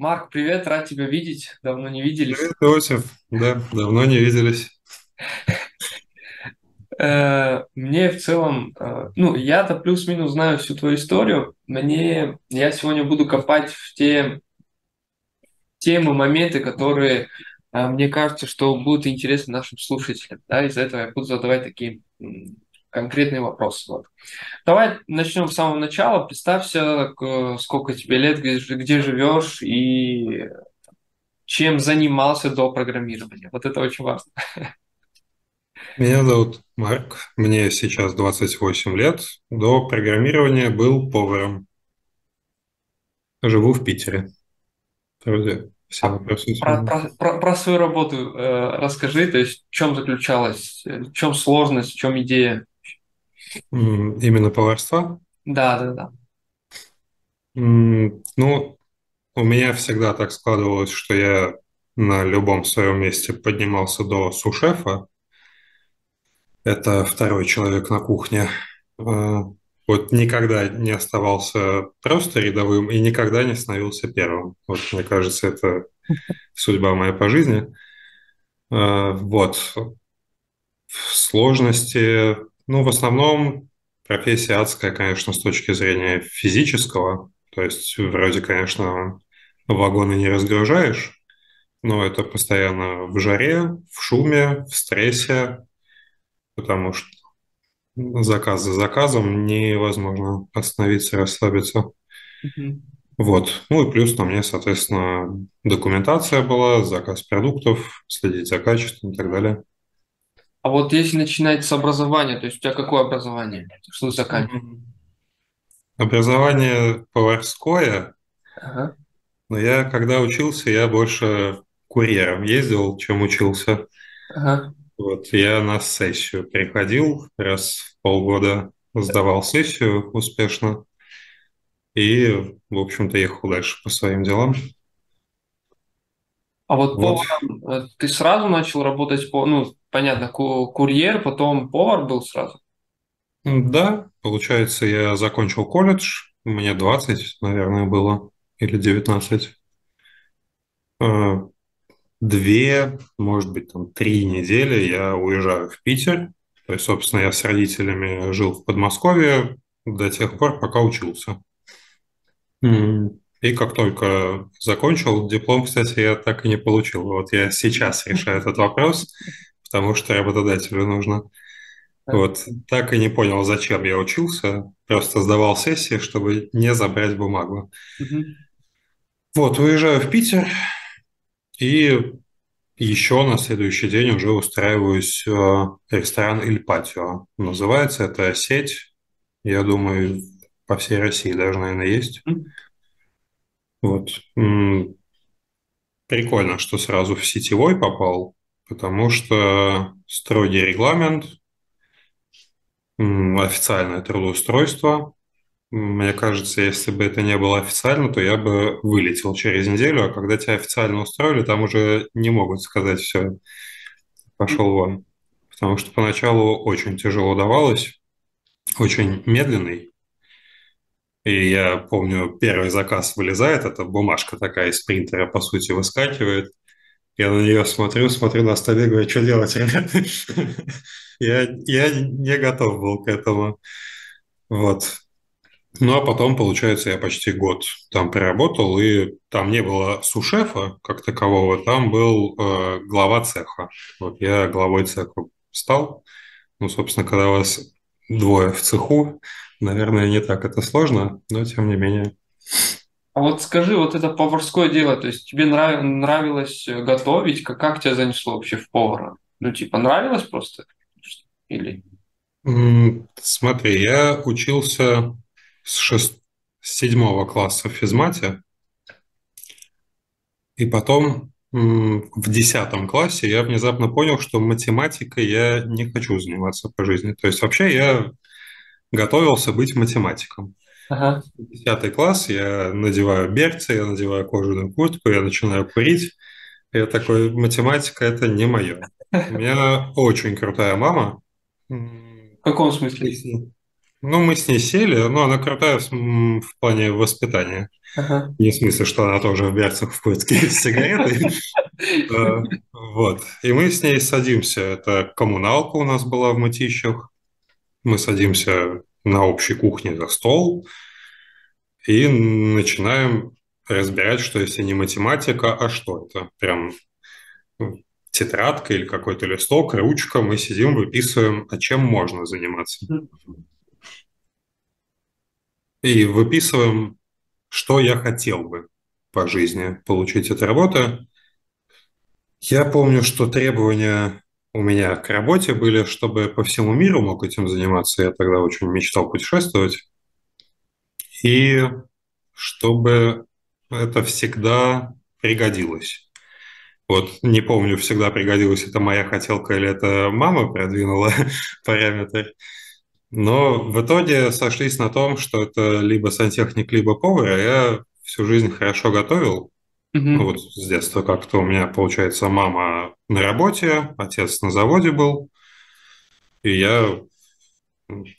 Марк, привет, рад тебя видеть. Давно не виделись. Привет, Иосиф. Да, давно не виделись. Э, Мне в целом, э, ну, я-то плюс-минус знаю всю твою историю. Мне, я сегодня буду копать в те темы, моменты, которые, э, мне кажется, что будут интересны нашим слушателям. Да, из-за этого я буду задавать такие м, конкретные вопросы. Вот. Давай начнем с самого начала. Представься, к- сколько тебе лет, где, где живешь и чем занимался до программирования. Вот это очень важно. Меня зовут Марк, мне сейчас 28 лет. До программирования был поваром. Живу в Питере. Вроде все А вопросы про, про, про- про свою работу э, расскажи, то есть в чем заключалась, э, в чем сложность, в чем идея? Именно поварства. Да, да, да. Ну, у меня всегда так складывалось, что я на любом своем месте поднимался до сушефа. Это второй человек на кухне. А, Вот никогда не оставался просто рядовым и никогда не становился первым. Вот, мне кажется, это судьба моя по жизни. А, Вот. В сложности, ну, в основном профессия адская, конечно, с точки зрения физического. То есть вроде, конечно, вагоны не разгружаешь, но это постоянно в жаре, в шуме, в стрессе, потому что заказ за заказом невозможно остановиться, расслабиться. Вот. Ну и плюс на мне, соответственно, документация была, заказ продуктов, следить за качеством и так далее. А вот если начинать с образования, то есть у тебя какое образование? Что ты? Мгм. Образование поварское, Ага, но я когда учился, я больше курьером ездил, чем учился. ага. Вот, я на сессию приходил раз в полгода, сдавал сессию успешно и, в общем-то, ехал дальше по своим делам. А вот Вот. поваром э, ты сразу начал работать по, ну, понятно, ку- курьер, потом повар был сразу. Да, получается, я закончил колледж, мне 20, наверное, было, или 19. Э, Две, может быть, там три недели я уезжаю в Питер. То есть, собственно, я с родителями жил в Подмосковье до тех пор, пока учился. И как только закончил, диплом, кстати, я так и не получил. Вот я сейчас решаю этот вопрос, потому что работодателю нужно. Да. Вот, так и не понял, зачем я учился. Просто сдавал сессии, чтобы не забрать бумагу. Мгм. Вот, уезжаю в Питер и еще на следующий день уже устраиваюсь э, в ресторан «Иль Патио». Называется это сеть, я думаю, по всей России даже, наверное, есть. Вот. Прикольно, что сразу в сетевой попал, потому что строгий регламент, официальное трудоустройство, Мне кажется, если бы это не было официально, то я бы вылетел через неделю, а когда тебя официально устроили, там уже не могут сказать все, пошел вон. Потому что поначалу очень тяжело давалось, очень медленный. И я помню, первый заказ вылезает, это бумажка такая из принтера, по сути, выскакивает. Я на нее смотрю, смотрю на столе, говорю, что делать, ребята? Я, я не готов был к этому. Вот. Ну, а потом, получается, я почти год там проработал, и там не было сушефа как такового, там был э, глава цеха. Вот я главой цеха стал. Ну, собственно, когда вас двое в цеху, наверное, не так это сложно, но тем не менее. А вот скажи, вот это поварское дело, то есть тебе нрав- нравилось э, готовить, как, как тебя занесло вообще в повара? Ну, типа, нравилось просто? Или? Смотри, я учился с, шест... с седьмого класса в физмате, И потом в десятом классе я внезапно понял, что математикой я не хочу заниматься по жизни. То есть вообще я готовился быть математиком. Ага. Десятый класс, я надеваю берцы, я надеваю кожаную куртку, я начинаю курить. Я такой, математика– это не мое. У меня очень крутая мама. В каком смысле? Ну, мы с ней сели, но она крутая в, в плане воспитания. Ага. Не в смысле, что она тоже в берцах вкурит какие-то сигареты. Э, Вот. И мы с ней садимся. Это коммуналка у нас была в Мытищах. Мы садимся на общей кухне за стол и начинаем разбирать, что если не математика, а что это? Прям ну, тетрадка или какой-то листок, ручка, мы сидим, выписываем, а чем можно заниматься. И выписываем, что я хотел бы по жизни получить от работы. Я помню, что требования у меня к работе были, чтобы по всему миру мог этим заниматься. Я тогда очень мечтал путешествовать. И чтобы это всегда пригодилось. Вот не помню, всегда пригодилось, это моя хотелка или это мама продвинула параметр. Но в итоге сошлись на том, что это либо сантехник, либо повар. Я всю жизнь хорошо готовил. Мгм. вот с детства как-то у меня, получается, мама на работе, отец на заводе был. И я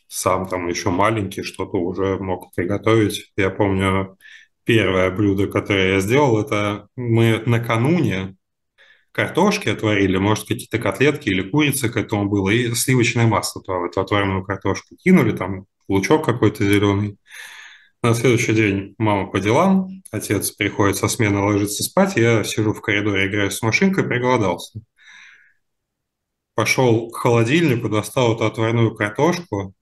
сам там еще маленький что-то уже мог приготовить. Я помню, первое блюдо, которое я сделал, это мы накануне картошки отварили, может, какие-то котлетки или курица к этому было, и сливочное масло туда в эту отваренную картошку кинули, там лучок какой-то зеленый. На следующий день мама по делам, отец приходит со смены, ложится спать, я сижу в коридоре, играю с машинкой, проголодался. Пошел к холодильнику, достал эту отварную картошку,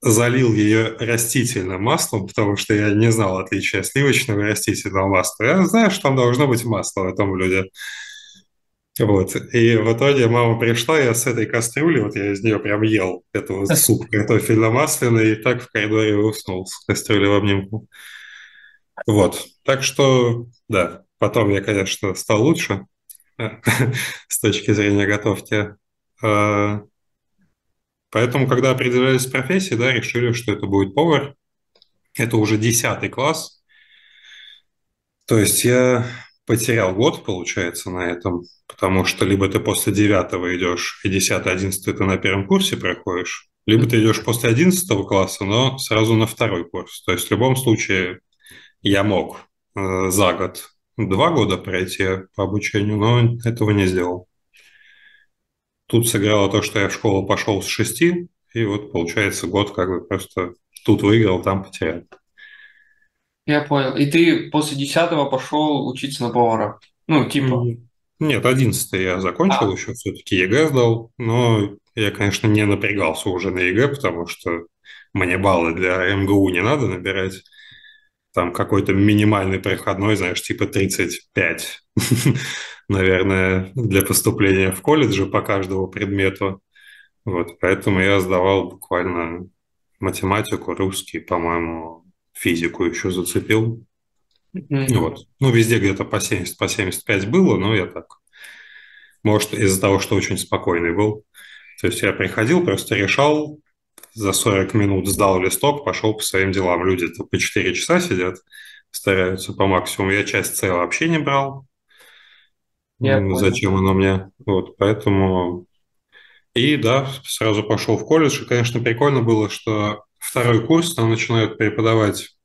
залил ее растительным маслом, потому что я не знал отличия сливочного и растительного масла. Я знаю, что там должно быть масло в этом блюде. Вот. И в итоге мама пришла, я с этой кастрюли, вот я из нее прям ел это вот суп картофельно-масляный, и так в коридоре уснул с кастрюлей в обнимку. Вот. Так что, да, потом я, конечно, стал лучше с точки зрения готовки. А, Поэтому, когда определялись профессии, да, решили, что это будет повар. Это уже десятый класс. То есть я потерял год, получается, на этом, потому что либо ты после девятого идешь, и десятый, одиннадцатый ты на первом курсе проходишь, либо ты идешь после одиннадцатого класса, но сразу на второй курс. То есть в любом случае я мог э, за год два года пройти по обучению, но этого не сделал. Тут сыграло то, что я в школу пошел с шести, и вот получается год как бы просто тут выиграл, там потерял. Я понял. И ты после десятого пошел учиться на повара? Ну, типа. Нет, одиннадцатый я закончил А, еще, все-таки ЕГЭ сдал, но я, конечно, не напрягался уже на ЕГЭ, потому что мне баллы для МГУ не надо набирать. Там какой-то минимальный проходной, знаешь, типа 35, наверное, для поступления в колледжи по каждому предмету. Вот, поэтому я сдавал буквально математику, русский, по-моему, физику еще зацепил. мгм. Вот. Ну, везде где-то по 70, по 75 было, но я так. Может, из-за того, что очень спокойный был. То есть я приходил, просто решал, за 40 минут сдал листок, пошел по своим делам. Люди-то по 4 часа сидят, стараются по максимуму. Я часть С вообще не брал. Я понял. Зачем оно мне? Вот, поэтому... И да, сразу пошел в колледж. И, конечно, прикольно было, что второй курс там начинают преподавать,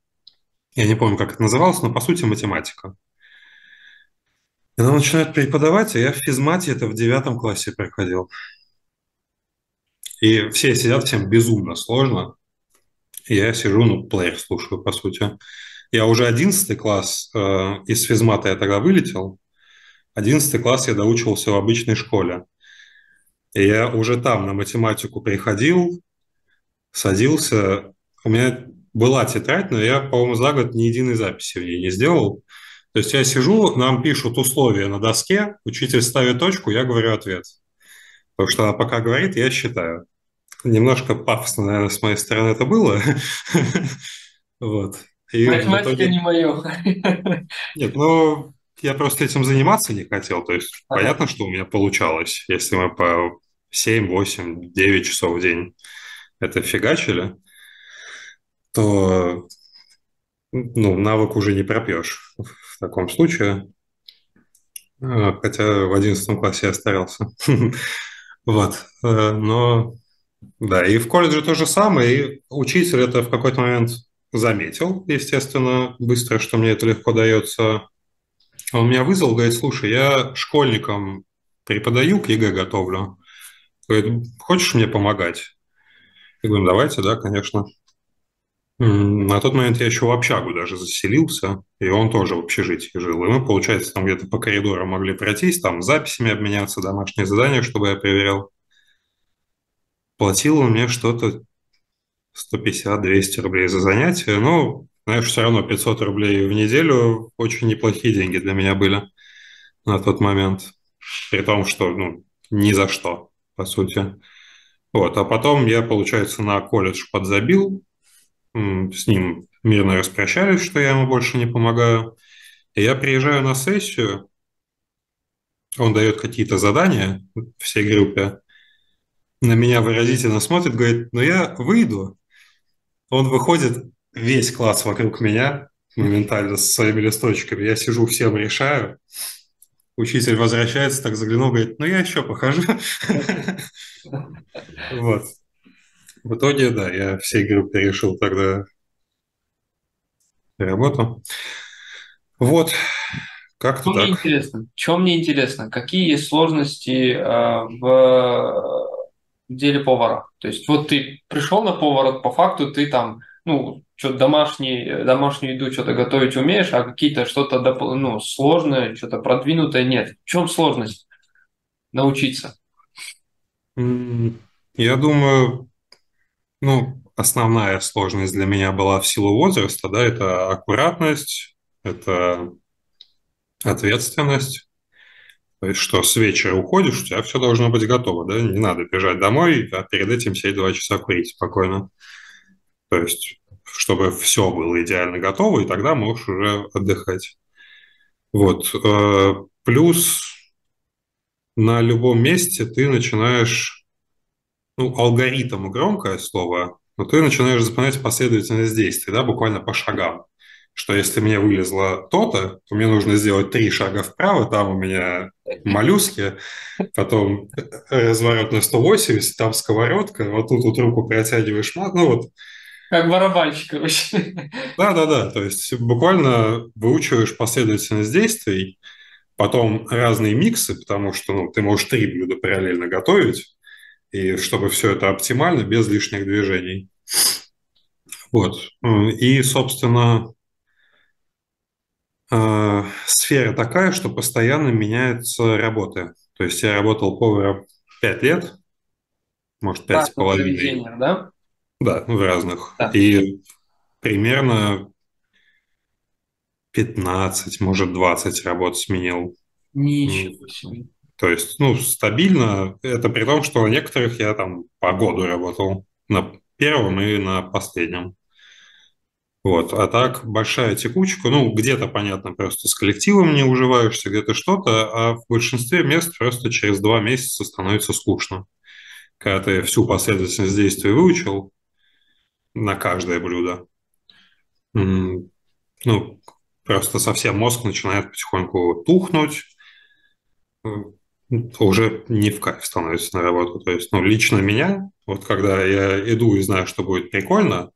я не помню, как это называлось, но по сути математика. И нам начинают преподавать, а я в физмате это в девятом классе проходил. И все сидят, всем безумно сложно. И я сижу, ну, плеер слушаю, по сути. Я уже одиннадцатый класс э, из физмата я тогда вылетел. Одиннадцатый класс я доучивался в обычной школе. И я уже там на математику приходил, садился. У меня была тетрадь, но я, по-моему, за год ни единой записи в ней не сделал. То есть я сижу, нам пишут условия на доске, учитель ставит точку, я говорю ответ. Потому что она пока говорит, я считаю. Немножко пафосно, наверное, с моей стороны это было. Вот. Математика не мое. Нет, ну, я просто этим заниматься не хотел. То есть понятно, что у меня получалось. Если мы по 7, 8, 9 часов в день это фигачили, то ну, навык уже не пропьешь в таком случае. А, Хотя в одиннадцатом классе я старался. Вот. Э, Но Да, и в колледже то же самое, и учитель это в какой-то момент заметил, естественно, быстро, что мне это легко дается. Он меня вызвал, говорит, слушай, я школьникам преподаю, к ЕГЭ готовлю. Говорит, хочешь мне помогать? Я говорю, давайте, да, конечно. На тот момент я еще в общагу даже заселился, и он тоже в общежитии жил. И мы, получается, там где-то по коридору могли пройтись, там записями обменяться, домашние задания, чтобы я проверял. Платил он мне что-то 150-200 рублей за занятие. Ну, знаешь, все равно 500 рублей в неделю очень неплохие деньги для меня были на тот момент. При том, что, ну, ни за что, по сути. Вот, а потом я, получается, на колледж подзабил, с ним мирно распрощались, что я ему больше не помогаю. И я приезжаю на сессию, он дает какие-то задания всей группе, на меня выразительно смотрит, говорит, ну я выйду. Он выходит, весь класс вокруг меня, моментально со своими листочками. Я сижу, всем решаю. Учитель возвращается, так заглянул, говорит, ну я еще похожу. Вот. В итоге, да, я всей группе решил тогда работу. Вот, как-то Что мне так. интересно? Что мне интересно? Какие есть сложности э, в деле повара? То есть вот ты пришел на повара, по факту ты там, ну, что-то домашний, домашнюю еду что-то готовить умеешь, а какие-то что-то ну, сложное, что-то продвинутое нет. В чем сложность научиться? Я думаю, ну, основная сложность для меня была в силу возраста, да, это аккуратность, это ответственность. То есть, что с вечера уходишь, у тебя все должно быть готово, да, не надо бежать домой, а перед этим сидеть два часа курить спокойно. То есть, чтобы все было идеально готово, и тогда можешь уже отдыхать. Вот. Э, плюс на любом месте ты начинаешь, ну, алгоритм громкое слово, но ты начинаешь запоминать последовательность действий, да, буквально по шагам что если мне вылезло то-то, то мне нужно сделать три шага вправо, там у меня моллюски, потом разворот на 180, там сковородка, вот тут вот руку протягиваешь, ну вот. Как барабанщик, короче. Да-да-да, то есть буквально выучиваешь последовательность действий, потом разные миксы, потому что ну, ты можешь три блюда параллельно готовить, и чтобы все это оптимально, без лишних движений. Вот. И, собственно, э, сфера такая, что постоянно меняются работы. То есть я работал поваром 5 лет, может, пять с половиной. да? Да, в разных. Да. И примерно 15, может, 20 работ сменил. Ничего себе. То есть, ну, стабильно. Это при том, что на некоторых я там по году работал. На первом и на последнем. Вот. А так большая текучка, ну, где-то, понятно, просто с коллективом не уживаешься, где-то что-то, а в большинстве мест просто через два месяца становится скучно. Когда ты всю последовательность действий выучил на каждое блюдо, ну, просто совсем мозг начинает потихоньку тухнуть, уже не в кайф становится на работу. То есть, ну, лично меня, вот когда я иду и знаю, что будет прикольно,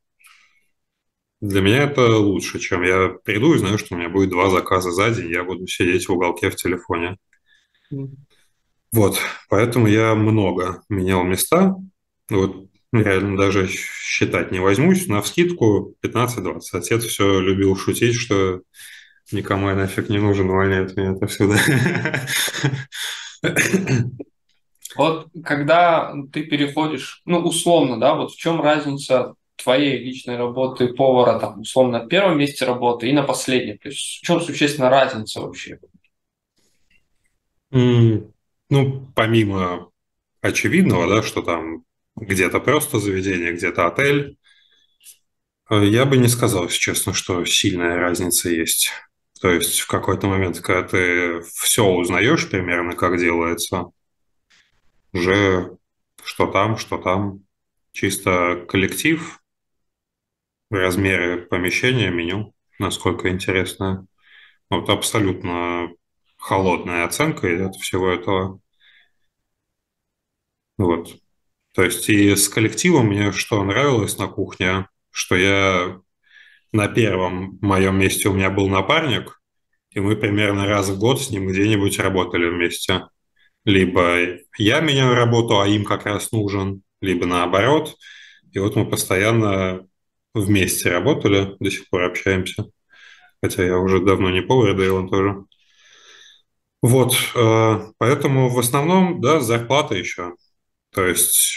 для меня это лучше, чем я приду и знаю, что у меня будет два заказа за день, я буду сидеть в уголке в телефоне. Mm. Вот, поэтому я много менял места. Вот реально даже считать не возьмусь. На вскидку 15-20. Отец все любил шутить, что никому я нафиг не нужен, увольняют меня это всегда. Вот когда ты переходишь, ну, условно, да, вот в чем разница твоей личной работы повара, там, условно, на первом месте работы и на последнем? То есть в чем существенная разница вообще? Mm, ну, помимо очевидного, да, что там где-то просто заведение, где-то отель, э, я бы не сказал, если честно, что сильная разница есть. То есть в какой-то момент, когда ты все узнаешь примерно, как делается, уже что там, что там, чисто коллектив, размеры помещения, меню, насколько интересно. Вот абсолютно холодная оценка идет всего этого. Вот. То есть и с коллективом мне что нравилось на кухне, что я на первом моем месте у меня был напарник, и мы примерно раз в год с ним где-нибудь работали вместе. Либо я меняю работу, а им как раз нужен, либо наоборот. И вот мы постоянно вместе работали, до сих пор общаемся. Хотя я уже давно не повар, да и он тоже. Вот, э, поэтому в основном, да, зарплата еще. То есть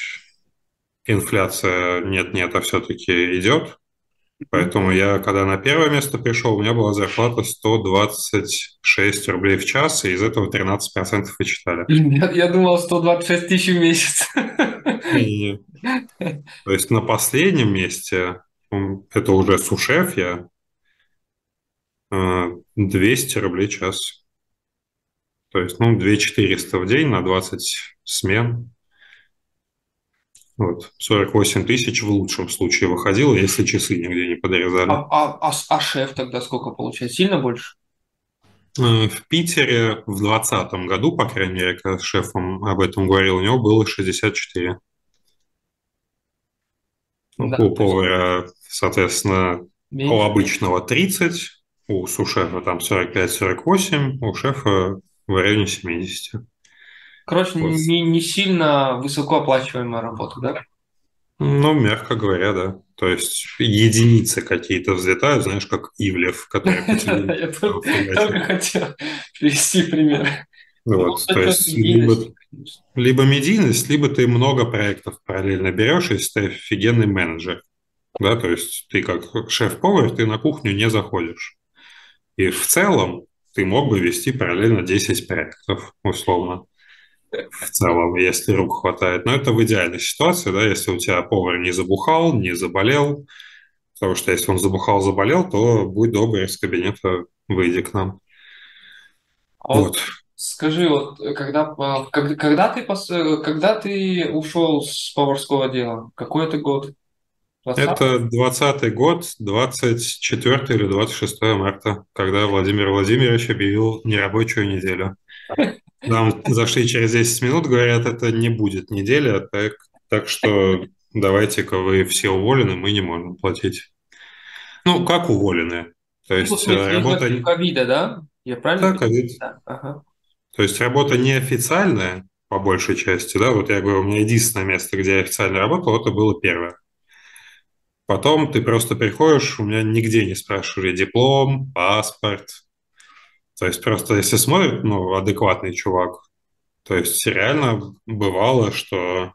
инфляция нет-нет, а все-таки идет. Поэтому я, когда на первое место пришел, у меня была зарплата 126 рублей в час, и из этого 13% вычитали. Я, я думал 126 тысяч в месяц. И, то есть на последнем месте, это уже сушеф я, 200 э, рублей в час. То есть, ну, 2400 в день на 20 смен. Вот, 48 тысяч в лучшем случае выходило, если часы нигде не подрезали. А, а, а, а шеф тогда сколько получает? Сильно больше? Э, в Питере в 2020 году, по крайней мере, когда с шефом об этом говорил, у него было 64. Ну, да, у повара, соответственно, меньше. у обычного 30, у сушефа там 45-48, у шефа в районе 70. Короче, не, не сильно высокооплачиваемая работа, да? Ну, мягко говоря, да. То есть единицы какие-то взлетают, знаешь, как Ивлев, который Я только хотел привести пример. Вот, то есть либо, либо медийность, либо ты много проектов параллельно берешь, если ты офигенный менеджер. Да, то есть ты как шеф-повар, ты на кухню не заходишь. И в целом ты мог бы вести параллельно 10 проектов, условно в целом, если рук хватает. Но это в идеальной ситуации, да, если у тебя повар не забухал, не заболел, потому что если он забухал, заболел, то будь добрый, из кабинета выйди к нам. А вот. Скажи, вот когда, когда, когда, ты, когда ты ушел с поварского дела? Какой это год? 20? Это 20 год, 24 или 26 марта, когда Владимир Владимирович объявил нерабочую неделю. Нам зашли через 10 минут, говорят, это не будет неделя, так, так что давайте-ка вы все уволены, мы не можем платить. Ну, как уволены? То есть ну, смысле, работа... ковида, да? Я правильно? Да, ковид. Да. Ага. То есть работа неофициальная, по большей части, да, вот я говорю, у меня единственное место, где я официально работал, это было первое. Потом ты просто приходишь, у меня нигде не спрашивали диплом, паспорт, то есть просто если смотрит, ну, адекватный чувак, то есть реально бывало, что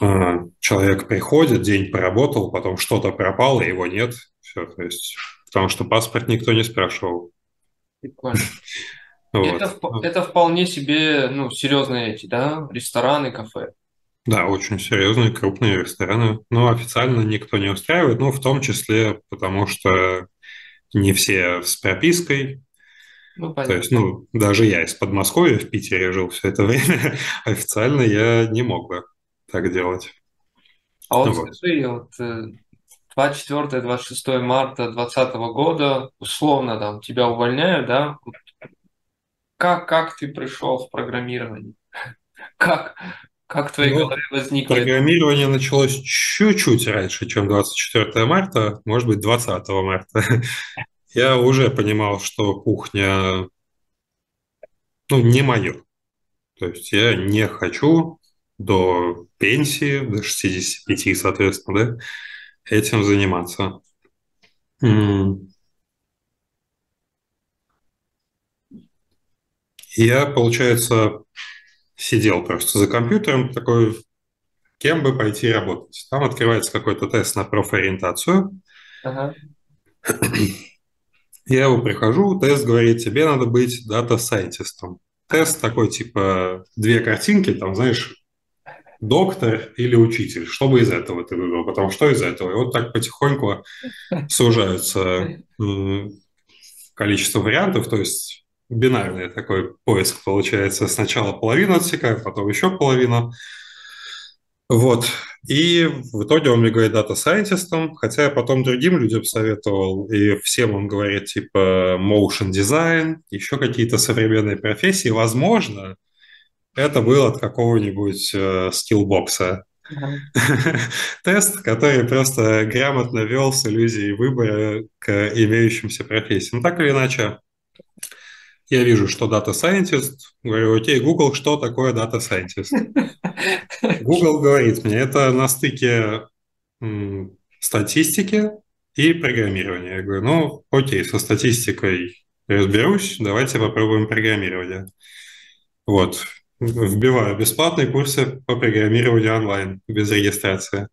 э, человек приходит, день поработал, потом что-то пропало, его нет, все, то есть, потому что паспорт никто не спрашивал. Прикольно. Вот. Это, это вполне себе, ну, серьезные эти, да, рестораны, кафе. Да, очень серьезные, крупные рестораны. Но официально никто не устраивает, ну, в том числе потому, что не все с пропиской. Ну, То есть, ну, даже я из Подмосковья в Питере жил все это время, официально я не мог бы так делать. А вот, вот. скажи, вот 24-26 э, марта 2020 года, условно, там, тебя увольняют, да? Как, как ты пришел в программирование? Как, как в твоей ну, голове возникло? Программирование началось чуть-чуть раньше, чем 24 марта, может быть, 20 марта. Я уже понимал, что кухня ну, не мое. То есть я не хочу до пенсии, до 65, соответственно, да, этим заниматься. Я, получается, сидел просто за компьютером, такой, кем бы пойти работать. Там открывается какой-то тест на профориентацию. Ага. Я его прихожу, тест говорит, тебе надо быть дата-сайентистом. Тест такой, типа, две картинки, там, знаешь, доктор или учитель. Что бы из этого ты выбрал? Потому что из этого. И вот так потихоньку сужаются количество вариантов, то есть бинарный такой поиск получается. Сначала половину отсекаю, потом еще половину. Вот. И в итоге он мне говорит дата сайентистом, хотя я потом другим людям советовал, и всем он говорит типа motion design, еще какие-то современные профессии. Возможно, это был от какого-нибудь э, скиллбокса. Тест, который просто грамотно вел с иллюзией выбора к имеющимся профессиям. Так или иначе, я вижу, что Data Scientist, говорю, окей, Google, что такое Data Scientist? Google говорит мне, это на стыке статистики и программирования. Я говорю, ну, окей, со статистикой разберусь, давайте попробуем программирование. Вот, вбиваю бесплатные курсы по программированию онлайн, без регистрации.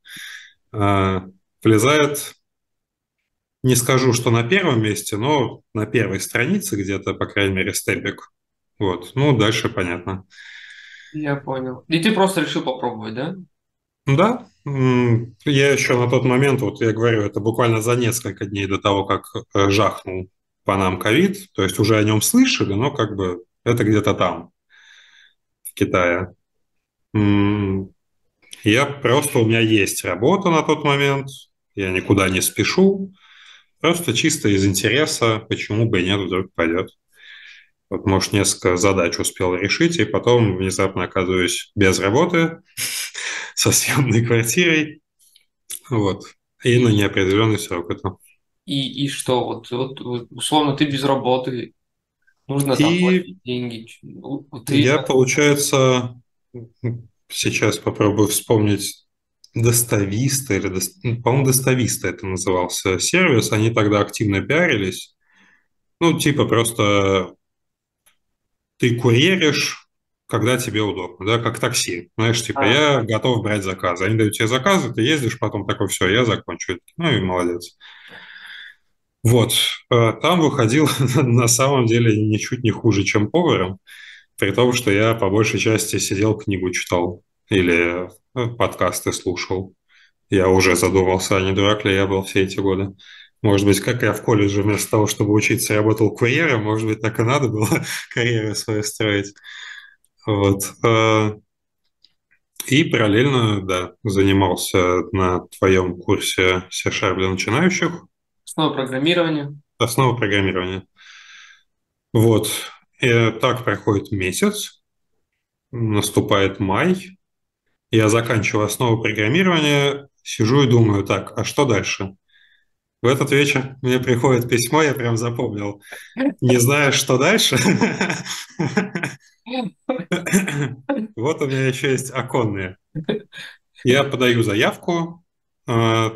А, влезает, не скажу, что на первом месте, но на первой странице где-то, по крайней мере, степик. Вот, ну, дальше понятно. Я понял. И ты просто решил попробовать, да? Да, я еще на тот момент, вот я говорю, это буквально за несколько дней до того, как э, жахнул по нам ковид, то есть уже о нем слышали, но как бы это где-то там, в Китае. Я просто, у меня есть работа на тот момент, я никуда не спешу, просто чисто из интереса, почему бы и нет, вдруг пойдет. Вот, может, несколько задач успел решить, и потом внезапно оказываюсь без работы, со съемной квартирой, вот, и на неопределенный срок это. И, и что, вот, вот, вот, условно, ты без работы, нужно там И платить деньги. Ты, я, получается, сейчас попробую вспомнить Достависта или, Дос- ну, по-моему, Достависта это назывался сервис, они тогда активно пиарились. Ну, типа просто ты курьеришь, когда тебе удобно, да, как такси. Знаешь, типа, а, я готов брать заказы. Они дают тебе заказы, ты ездишь, потом такой, все, я закончу. Ну и молодец. Вот, э, там выходил на самом деле ничуть не хуже, чем поваром, при том, что я по большей части сидел, книгу читал или подкасты слушал. Я уже задумался, а не дурак ли я был все эти годы. Может быть, как я в колледже вместо того, чтобы учиться, работал курьером, может быть, так и надо было карьеру свою строить. Вот. Э, И параллельно, да, занимался на твоем курсе C-Sharp для начинающих, основа программирования. основа программирования. Вот. И так проходит месяц, наступает май, я заканчиваю основу программирования, сижу и думаю, так, а что дальше? В этот вечер мне приходит письмо, я прям запомнил. Не знаю, что дальше. Вот у меня еще есть оконные. Я подаю заявку, э,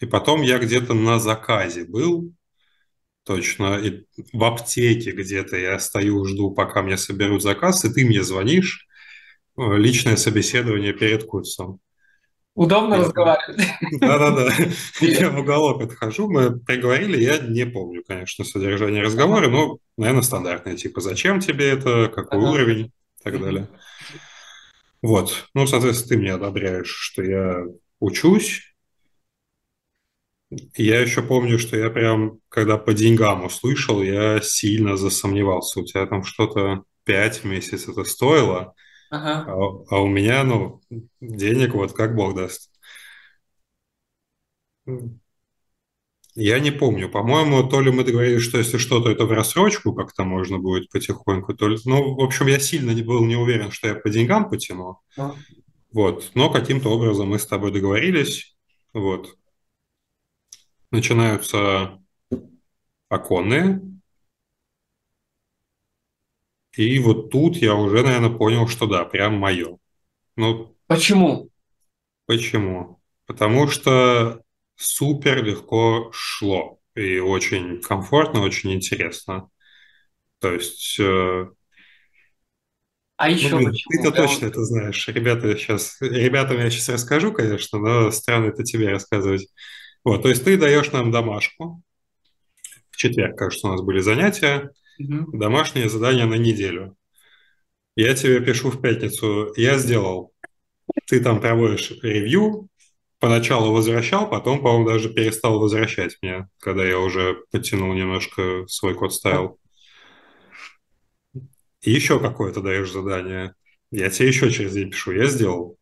и потом я где-то на заказе был, точно, и в аптеке где-то я стою, жду, пока мне соберут заказ, и ты мне звонишь, личное собеседование перед курсом. Удобно Я- разговаривать. Да-да-да. Я в уголок отхожу, мы приговорили, я не помню, конечно, содержание разговора, но, наверное, стандартное, типа, зачем тебе это, какой Ага. уровень и так далее. Вот. Ну, соответственно, ты мне одобряешь, что я учусь. Я еще помню, что я прям, когда по деньгам услышал, я сильно засомневался. У тебя там что-то 5 в месяц это стоило, Ага. а, а у меня, ну, денег вот как Бог даст. Я не помню. По-моему, то ли мы договорились, что если что-то, это в рассрочку как-то можно будет потихоньку, то ли... Ну, в общем, я сильно был не уверен, что я по деньгам потяну. Ну, Вот. Но каким-то образом мы с тобой договорились. Вот. Начинаются оконные. И вот тут я уже, наверное, понял, что да, прям мое. Ну, Почему? почему? Потому что супер легко шло. И очень комфортно, очень интересно. То есть, э, А ну, еще блин, почему? ты-то Прям точно это знаешь. Ребята сейчас, ребятам я сейчас расскажу, конечно, но странно это тебе рассказывать. Вот, то есть ты даешь нам домашку. В четверг, кажется, у нас были занятия. Домашнее задание на неделю. Я тебе пишу в пятницу, я сделал. Ты там проводишь ревью, поначалу возвращал, потом, по-моему, даже перестал возвращать мне, когда я уже подтянул немножко свой код ставил. И еще какое-то даешь задание. Я тебе еще через день пишу, я сделал.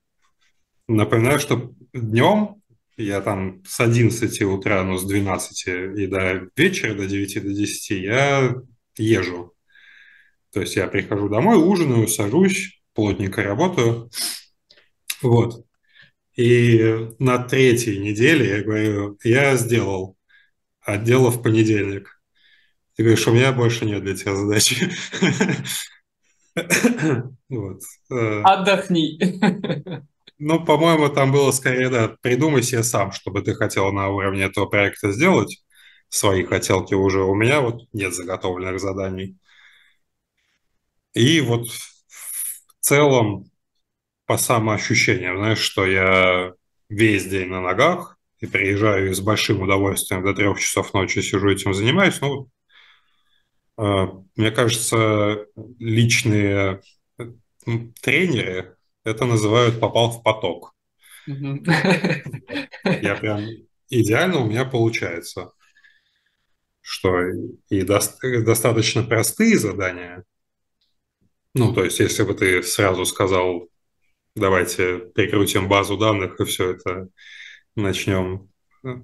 Напоминаю, что днем я там с 11 утра, ну, с 12 и до вечера, до 9, до 10 я езжу. То есть я прихожу домой, ужинаю, сажусь, плотненько работаю. Вот. И на третьей неделе я говорю, я сделал, отдела в понедельник. Ты говоришь, у меня больше нет для тебя задачи. Вот. Э. Отдохни. Ну, по-моему, там было скорее, да, придумай себе сам, чтобы ты хотел на уровне этого проекта сделать. Свои хотелки уже. У меня вот нет заготовленных заданий. И вот в целом по самоощущениям, знаешь, что я весь день на ногах и приезжаю и с большим удовольствием до трех часов ночи сижу этим занимаюсь. Ну, э, мне кажется, личные тренеры это называют попал в поток. Я прям идеально у меня получается, что и до, достаточно простые задания. Ну, то есть, если бы ты сразу сказал, давайте прикрутим базу данных и все это начнем э,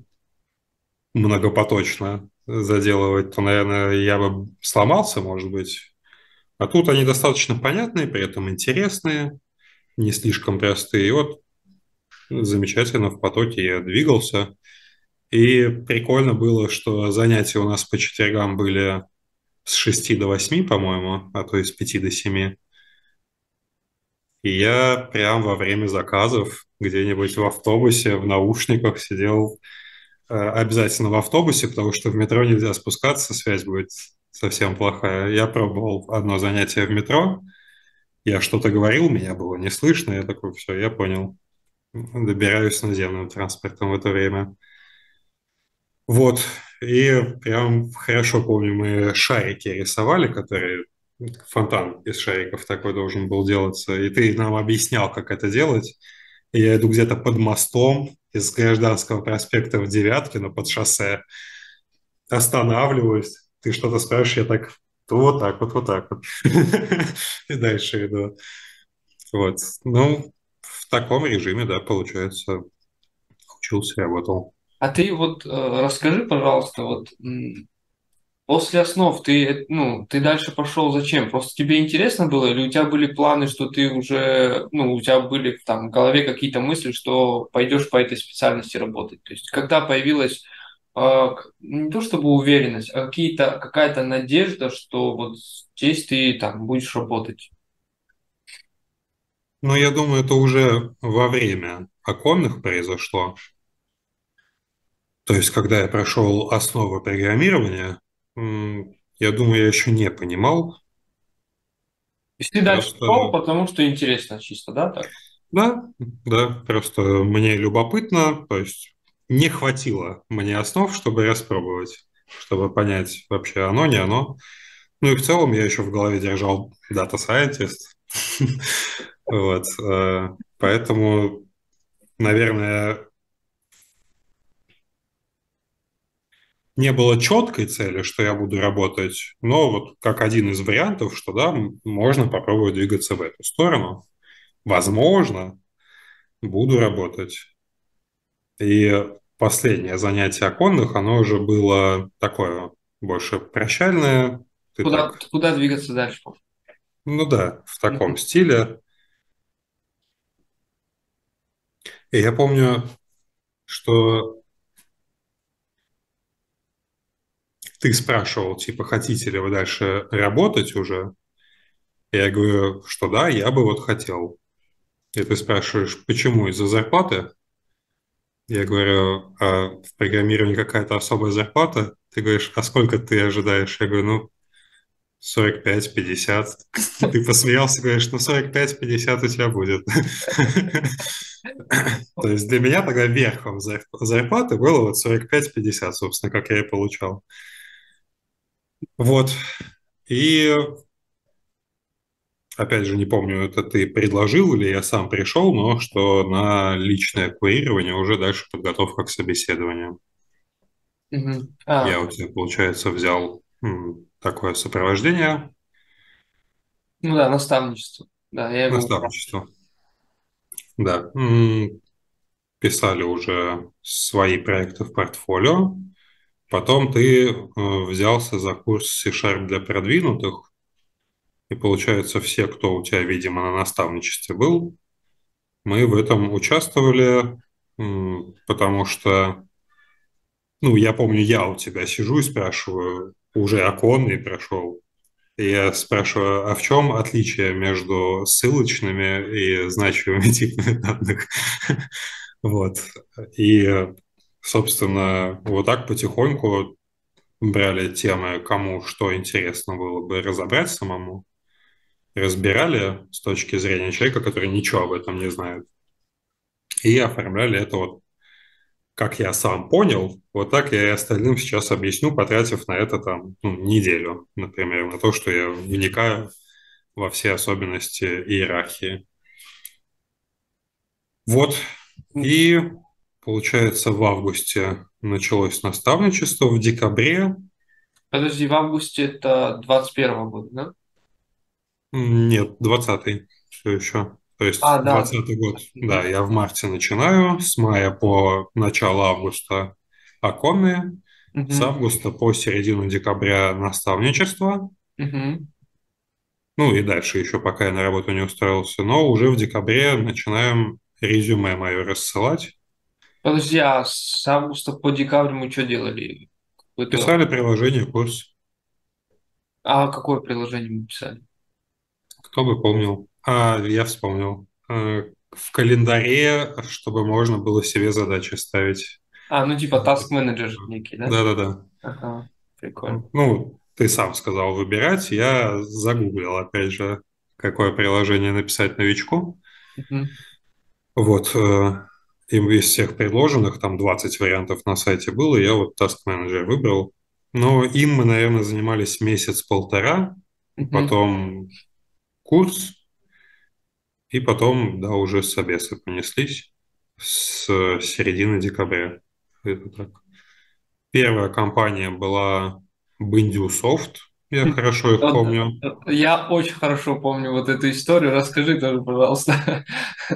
многопоточно заделывать, то, наверное, я бы сломался, может быть. А тут они достаточно понятные, при этом интересные, не слишком простые. И вот замечательно в потоке я двигался. И прикольно было, что занятия у нас по четвергам были с 6 до 8, по-моему, а то и с 5 до 7. И я прям во время заказов где-нибудь в автобусе, в наушниках сидел э, обязательно в автобусе, потому что в метро нельзя спускаться, связь будет совсем плохая. Я пробовал одно занятие в метро, я что-то говорил, меня было не слышно, я такой, все, я понял. Добираюсь наземным транспортом в это время. Вот, и прям хорошо помню, мы шарики рисовали, которые фонтан из шариков такой должен был делаться, и ты нам объяснял, как это делать. И я иду где-то под мостом из Гражданского проспекта в Девяткино под шоссе, останавливаюсь, ты что-то спрашиваешь, я так, вот так вот, вот так вот. И дальше иду. Вот. Ну, в таком режиме, да, получается, учился, работал. А ты вот э, расскажи, пожалуйста, вот После основ ты, ну, ты дальше пошел зачем? Просто тебе интересно было, или у тебя были планы, что ты уже, ну, у тебя были там в голове какие-то мысли, что пойдешь по этой специальности работать? То есть, когда появилась э, не то чтобы уверенность, а какие-то, какая-то надежда, что вот здесь ты там будешь работать? Ну, я думаю, это уже во время оконных произошло. То есть, когда я прошел основы программирования, я думаю, я еще не понимал. Ты дальше просто... шел, потому что интересно чисто, да? Так? Да, да, просто мне любопытно, то есть не хватило мне основ, чтобы распробовать, чтобы понять вообще оно, не оно. Ну и в целом я еще в голове держал Data Scientist. Вот, э, поэтому, наверное, не было четкой цели, что я буду работать, но вот как один из вариантов, что да, можно попробовать двигаться в эту сторону. Возможно, буду работать. И последнее занятие оконных, оно уже было такое больше прощальное. Ты куда, так... куда двигаться дальше? Ну да, в таком стиле. И я помню, что ты спрашивал, типа, хотите ли вы дальше работать уже? Я говорю, что да, я бы вот хотел. И ты спрашиваешь, почему? Из-за зарплаты? Я говорю, а в программировании какая-то особая зарплата? Ты говоришь, а сколько ты ожидаешь? Я говорю, ну, 45-50. Ты посмеялся, говоришь, ну 45-50 у тебя будет. То есть для меня тогда верхом зарплаты было вот 45-50, собственно, как я и получал. Вот. И опять же, не помню, это ты предложил или я сам пришел, но что на личное курирование уже дальше подготовка к собеседованию. Угу. А. Я у тебя, получается, взял такое сопровождение. Ну да, наставничество. Да, я его... Наставничество. Да. Писали уже свои проекты в портфолио. Потом ты э, взялся за курс C-Sharp для продвинутых. И получается, все, кто у тебя, видимо, на наставничестве был, мы в этом участвовали, потому что, ну, я помню, я у тебя сижу и спрашиваю, уже оконный прошел, и я спрашиваю, а в чем отличие между ссылочными и значимыми типами данных? Вот. И, собственно, вот так потихоньку брали темы, кому что интересно было бы разобрать самому, разбирали с точки зрения человека, который ничего об этом не знает, и оформляли это вот как я сам понял, вот так я и остальным сейчас объясню, потратив на это там ну, неделю, например, на то, что я вникаю во все особенности иерархии. Вот. И получается в августе началось наставничество, в декабре... Подожди, в августе это 21 года, да? Нет, 20-й все еще. То есть а, да. 20 год, да, я в марте начинаю, с мая по начало августа оконные, угу. с августа по середину декабря наставничество. Угу. Ну и дальше еще, пока я на работу не устроился. Но уже в декабре начинаем резюме мое рассылать. Подожди, а с августа по декабрь мы что делали? Какое-то... Писали приложение, курс. А какое приложение мы писали? Кто бы помнил. А, я вспомнил. А, в календаре, чтобы можно было себе задачи ставить. А, ну типа task manager некий, да? Да-да-да. Ага, прикольно. Ну, ты сам сказал выбирать, я загуглил, опять же, какое приложение написать новичку. Угу. Вот, э, им из всех предложенных, там 20 вариантов на сайте было, я вот Task Manager выбрал. Но им мы, наверное, занимались месяц-полтора, угу. потом курс, и потом, да, уже собесы понеслись с середины декабря. Это так. Первая компания была Бендю Софт. Я хорошо их помню. Я очень хорошо помню вот эту историю. Расскажи тоже, пожалуйста.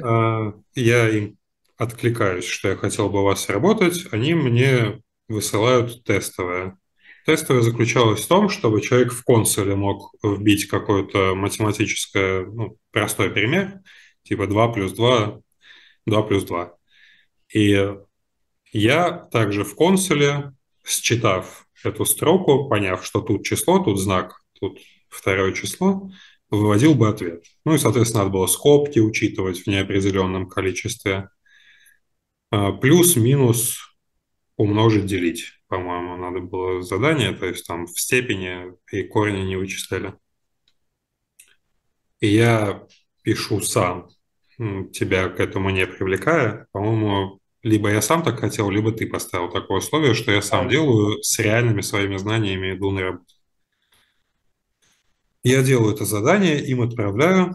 А, я им откликаюсь, что я хотел бы у вас работать. Они мне высылают тестовое. Тестовое заключалось в том, чтобы человек в консоле мог вбить какое-то математическое, ну, простой пример, типа 2 плюс 2, 2 плюс 2. И я также в консоле, считав эту строку, поняв, что тут число, тут знак, тут второе число, выводил бы ответ. Ну и, соответственно, надо было скобки учитывать в неопределенном количестве. А, плюс-минус умножить, делить по-моему, надо было задание, то есть там в степени и корни не вычисляли. И я пишу сам, тебя к этому не привлекая. По-моему, либо я сам так хотел, либо ты поставил такое условие, что я сам делаю с реальными своими знаниями иду на работу. Я делаю это задание, им отправляю.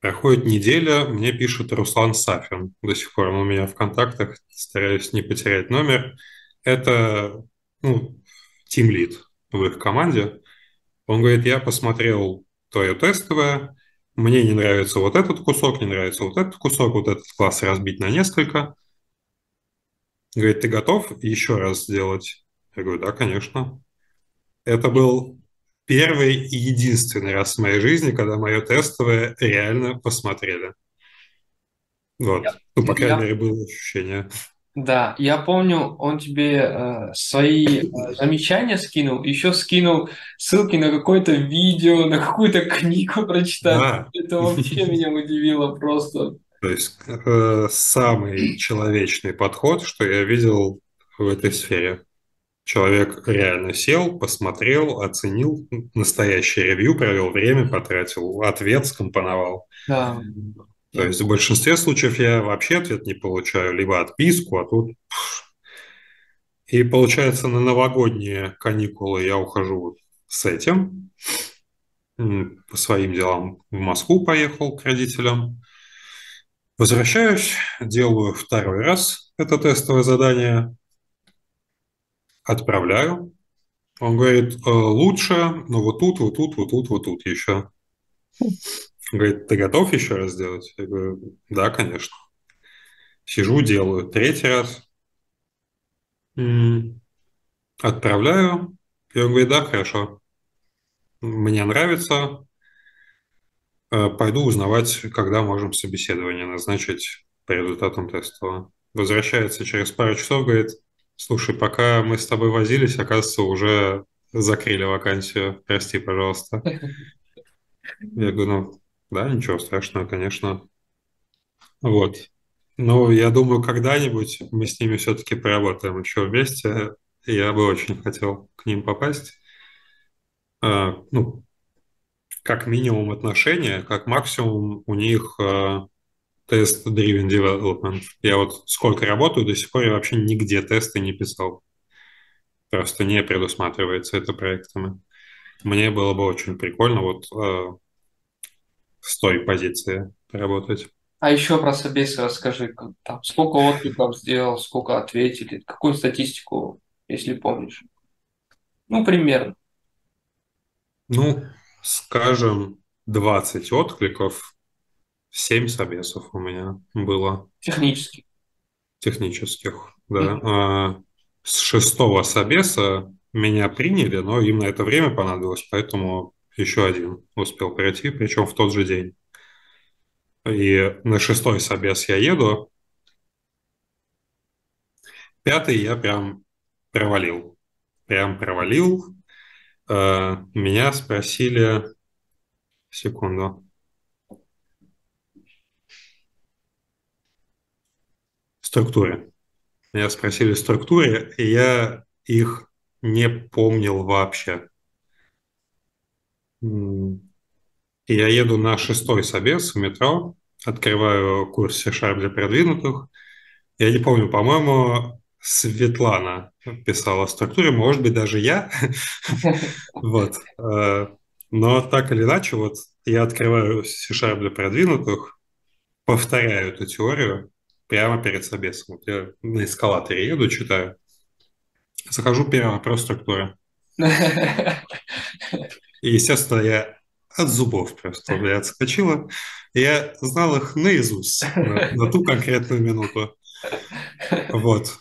Проходит неделя, мне пишет Руслан Сафин. До сих пор он у меня в контактах, стараюсь не потерять номер это ну, тимлид в их команде. Он говорит, я посмотрел твое тестовое, мне не нравится вот этот кусок, не нравится вот этот кусок, вот этот класс разбить на несколько. Говорит, ты готов еще раз сделать? Я говорю, да, конечно. Это был первый и единственный раз в моей жизни, когда мое тестовое реально посмотрели. Вот. Ну, по крайней мере, было ощущение. Да, я помню, он тебе э, свои э, замечания скинул, еще скинул ссылки на какое-то видео, на какую-то книгу прочитать. Да. Это вообще меня удивило просто. То есть э, самый человечный подход, что я видел в этой сфере. Человек реально сел, посмотрел, оценил, настоящее ревью, провел время, потратил, ответ скомпоновал. Да. То есть в большинстве случаев я вообще ответ не получаю, либо отписку, а тут... И получается, на новогодние каникулы я ухожу с этим. По своим делам в Москву поехал к родителям. Возвращаюсь, делаю второй раз это тестовое задание, отправляю. Он говорит, «Э, лучше, но вот тут, вот тут, вот тут, вот тут еще. Говорит, ты готов еще раз сделать? Я говорю, да, конечно. Сижу, делаю. Третий раз. Отправляю. И он говорит, да, хорошо. мне нравится, э, пойду узнавать, когда можем собеседование назначить по результатам теста. Возвращается через пару часов, говорит, слушай, пока мы с тобой возились, оказывается, уже закрыли вакансию, прости, пожалуйста. Я говорю, ну, да, ничего страшного, конечно. Вот. Но я думаю, когда-нибудь мы с ними все-таки поработаем еще вместе. Я бы очень хотел к ним попасть. А, ну, как минимум отношения, как максимум у них а, тест-driven development. Я вот сколько работаю, до сих пор я вообще нигде тесты не писал. Просто не предусматривается это проектами. Мне было бы очень прикольно вот э, с той позиции работать. А еще про собесы расскажи. Там, сколько откликов сделал, сколько ответили, какую статистику, если помнишь. Ну, примерно. Ну, скажем, 20 откликов, 7 собесов у меня было. Технически. Технических, да. Mm-hmm. А, с шестого собеса меня приняли, но им на это время понадобилось, поэтому еще один успел пройти, причем в тот же день. И на шестой собес я еду. Пятый я прям провалил. Прям провалил. Э, меня спросили... Секунду. Структуре. Меня спросили структуре, и я их не помнил вообще. И я еду на шестой собес в метро, открываю курс C-Sharp для продвинутых. Я не помню, по-моему, Светлана писала в структуре, может быть, даже я. Вот. Э, но так или иначе, вот я открываю C-Sharp для продвинутых, повторяю эту теорию прямо перед собесом. Вот я на эскалаторе еду, читаю. Захожу, первый вопрос структуры. И, естественно, я от зубов просто меня отскочила. Я знал их наизусть на, на ту конкретную минуту. Вот.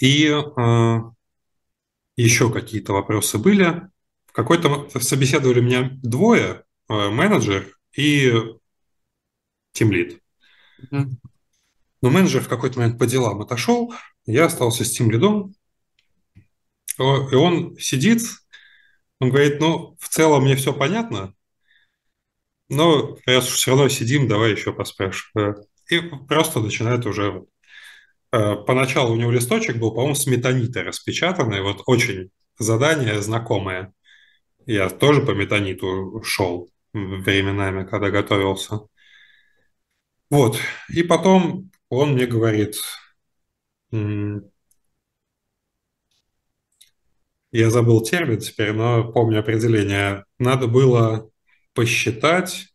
И э, еще какие-то вопросы были. В какой-то собеседовали меня двое, э, менеджер и тимлид. Mm-hmm. Но менеджер в какой-то момент по делам отошел, я остался с тимлидом, и он сидит, он говорит, ну, в целом мне все понятно, но уж все равно сидим, давай еще поспрашиваю. И просто начинает уже... Э, поначалу у него листочек был, по-моему, с метанита распечатанный, вот очень задание знакомое. Я тоже по метаниту шел временами, когда готовился. Вот. И потом он мне говорит, я забыл термин теперь, но помню определение. Надо было посчитать,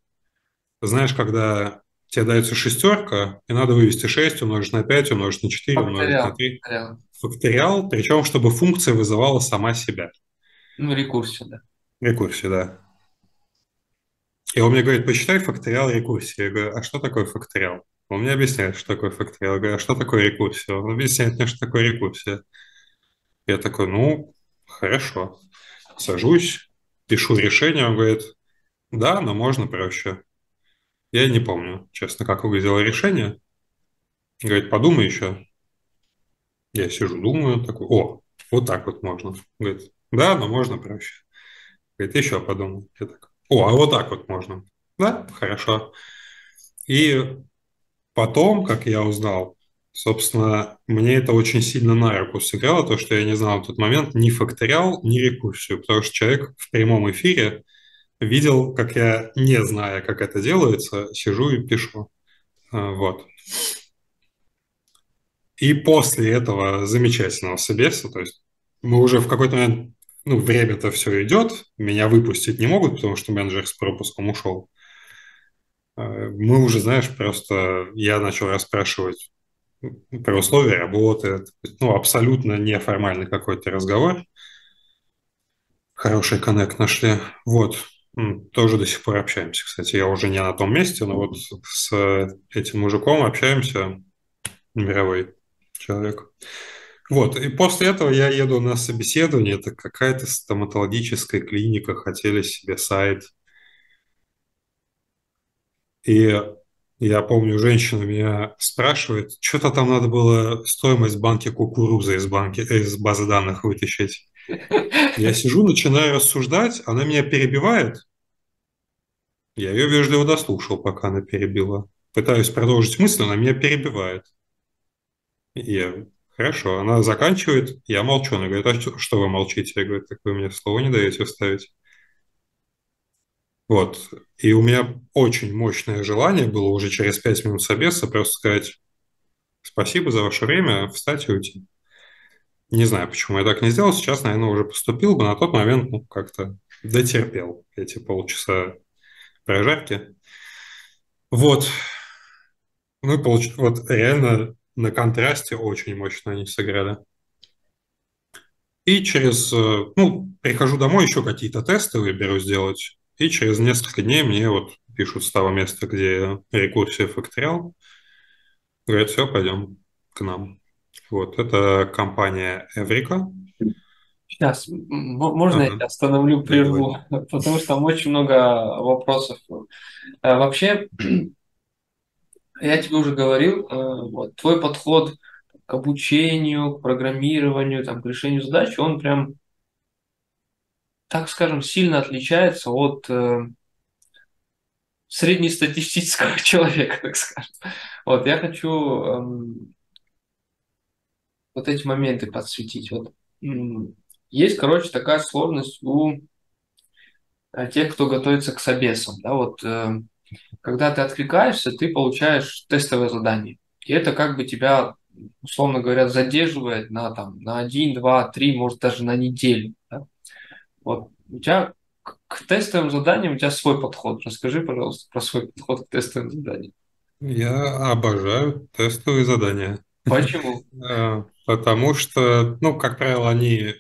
знаешь, когда тебе дается шестерка, и надо вывести 6, умножить на 5, умножить на 4, факториал. умножить на 3. Факториал. факториал, причем чтобы функция вызывала сама себя. Ну, рекурсию, да. Рекурсию, да. И он мне говорит, посчитай факториал рекурсии. Я говорю, а что такое факториал? Он мне объясняет, что такое факториал. Я говорю, а что такое рекурсия? Он объясняет мне, что такое рекурсия. Я такой, ну, Хорошо. Сажусь, пишу решение, он говорит, да, но можно проще. Я не помню, честно, как выглядело решение. Говорит, подумай еще. Я сижу, думаю, такой, о, вот так вот можно. Говорит, да, но можно проще. Говорит, еще подумай. Я так, о, а вот так вот можно. Да, хорошо. И потом, как я узнал, Собственно, мне это очень сильно на руку сыграло, то, что я не знал в тот момент ни факториал, ни рекурсию, потому что человек в прямом эфире видел, как я, не зная, как это делается, сижу и пишу. А, вот. И после этого замечательного собеса, то есть мы уже в какой-то момент, ну, время-то все идет, меня выпустить не могут, потому что менеджер с пропуском ушел. А, мы уже, знаешь, просто я начал расспрашивать про условия работы, ну, абсолютно неформальный какой-то разговор. Хороший коннект нашли. Вот. Тоже до сих пор общаемся, кстати. Я уже не на том месте, но вот с этим мужиком общаемся. Мировой человек. Вот, и после этого я еду на собеседование, это какая-то стоматологическая клиника, хотели себе сайт. И я помню, женщина меня спрашивает, что-то там надо было стоимость банки кукурузы из, банки, из базы данных вытащить. Я сижу, начинаю рассуждать, она меня перебивает. Я ее вежливо дослушал, пока она перебила. Пытаюсь продолжить мысль, она меня перебивает. Я Хорошо, она заканчивает, я молчу. Она говорит, а что вы молчите? Я говорю, так вы мне слово не даете вставить. Вот. И у меня очень мощное желание было уже через пять минут собеса просто сказать спасибо за ваше время, встать и уйти. Не знаю, почему я так не сделал. Сейчас, наверное, уже поступил бы. На тот момент ну, как-то дотерпел эти полчаса прожарки. Вот. Ну, получ... вот реально на контрасте очень мощно они сыграли. И через, э, ну, прихожу домой, еще какие-то тесты выберу сделать, и через несколько дней мне вот пишут с того места, где рекурсия факториал, говорят, все, пойдем к нам. Вот, это компания Эврика. Сейчас, можно ага. я остановлю, прерву, потому что там очень много вопросов. А, вообще, я тебе уже говорил, э, вот, твой подход к обучению, к программированию, там, к решению задач, он прям, так скажем, сильно отличается от э, среднестатистического человека, так скажем. Вот, я хочу эм, вот эти моменты подсветить. Вот, есть, короче, такая сложность у э, тех, кто готовится к собесам. Да, вот, э, когда ты откликаешься, ты получаешь тестовое задание. И это как бы тебя, условно говоря, задерживает на, там, на один, два, три, может даже на неделю. Да? Вот у тебя к тестовым заданиям у тебя свой подход. Расскажи, пожалуйста, про свой подход к тестовым заданиям. Я обожаю тестовые задания. Почему? Э, потому что, ну, как правило, они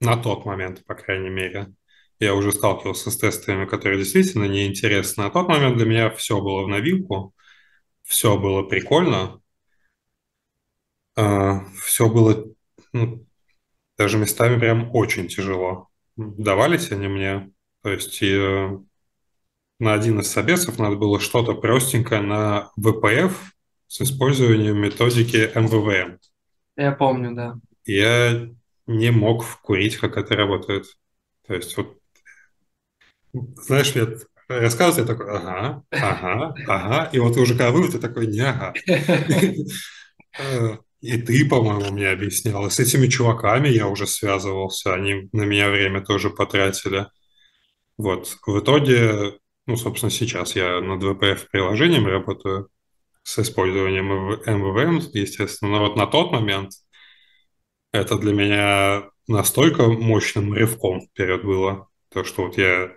на тот момент, по крайней мере, я уже сталкивался с тестами, которые действительно неинтересны. На тот момент для меня все было в новинку, все было прикольно, а, все было ну, даже местами прям очень тяжело. Давались они мне, то есть и, на один из собесов надо было что-то простенькое на VPF с использованием методики МВВМ. Я помню, да. Я не мог вкурить, как это работает. То есть вот знаешь, мне рассказывают, я такой, ага, ага, ага. И вот уже когда вывод, ты такой, не ага. И ты, по-моему, мне объяснял. И с этими чуваками я уже связывался. Они на меня время тоже потратили. Вот. В итоге, ну, собственно, сейчас я над VPF-приложением работаю с использованием MVVM, естественно. Но вот на тот момент это для меня настолько мощным рывком вперед было. То, что вот я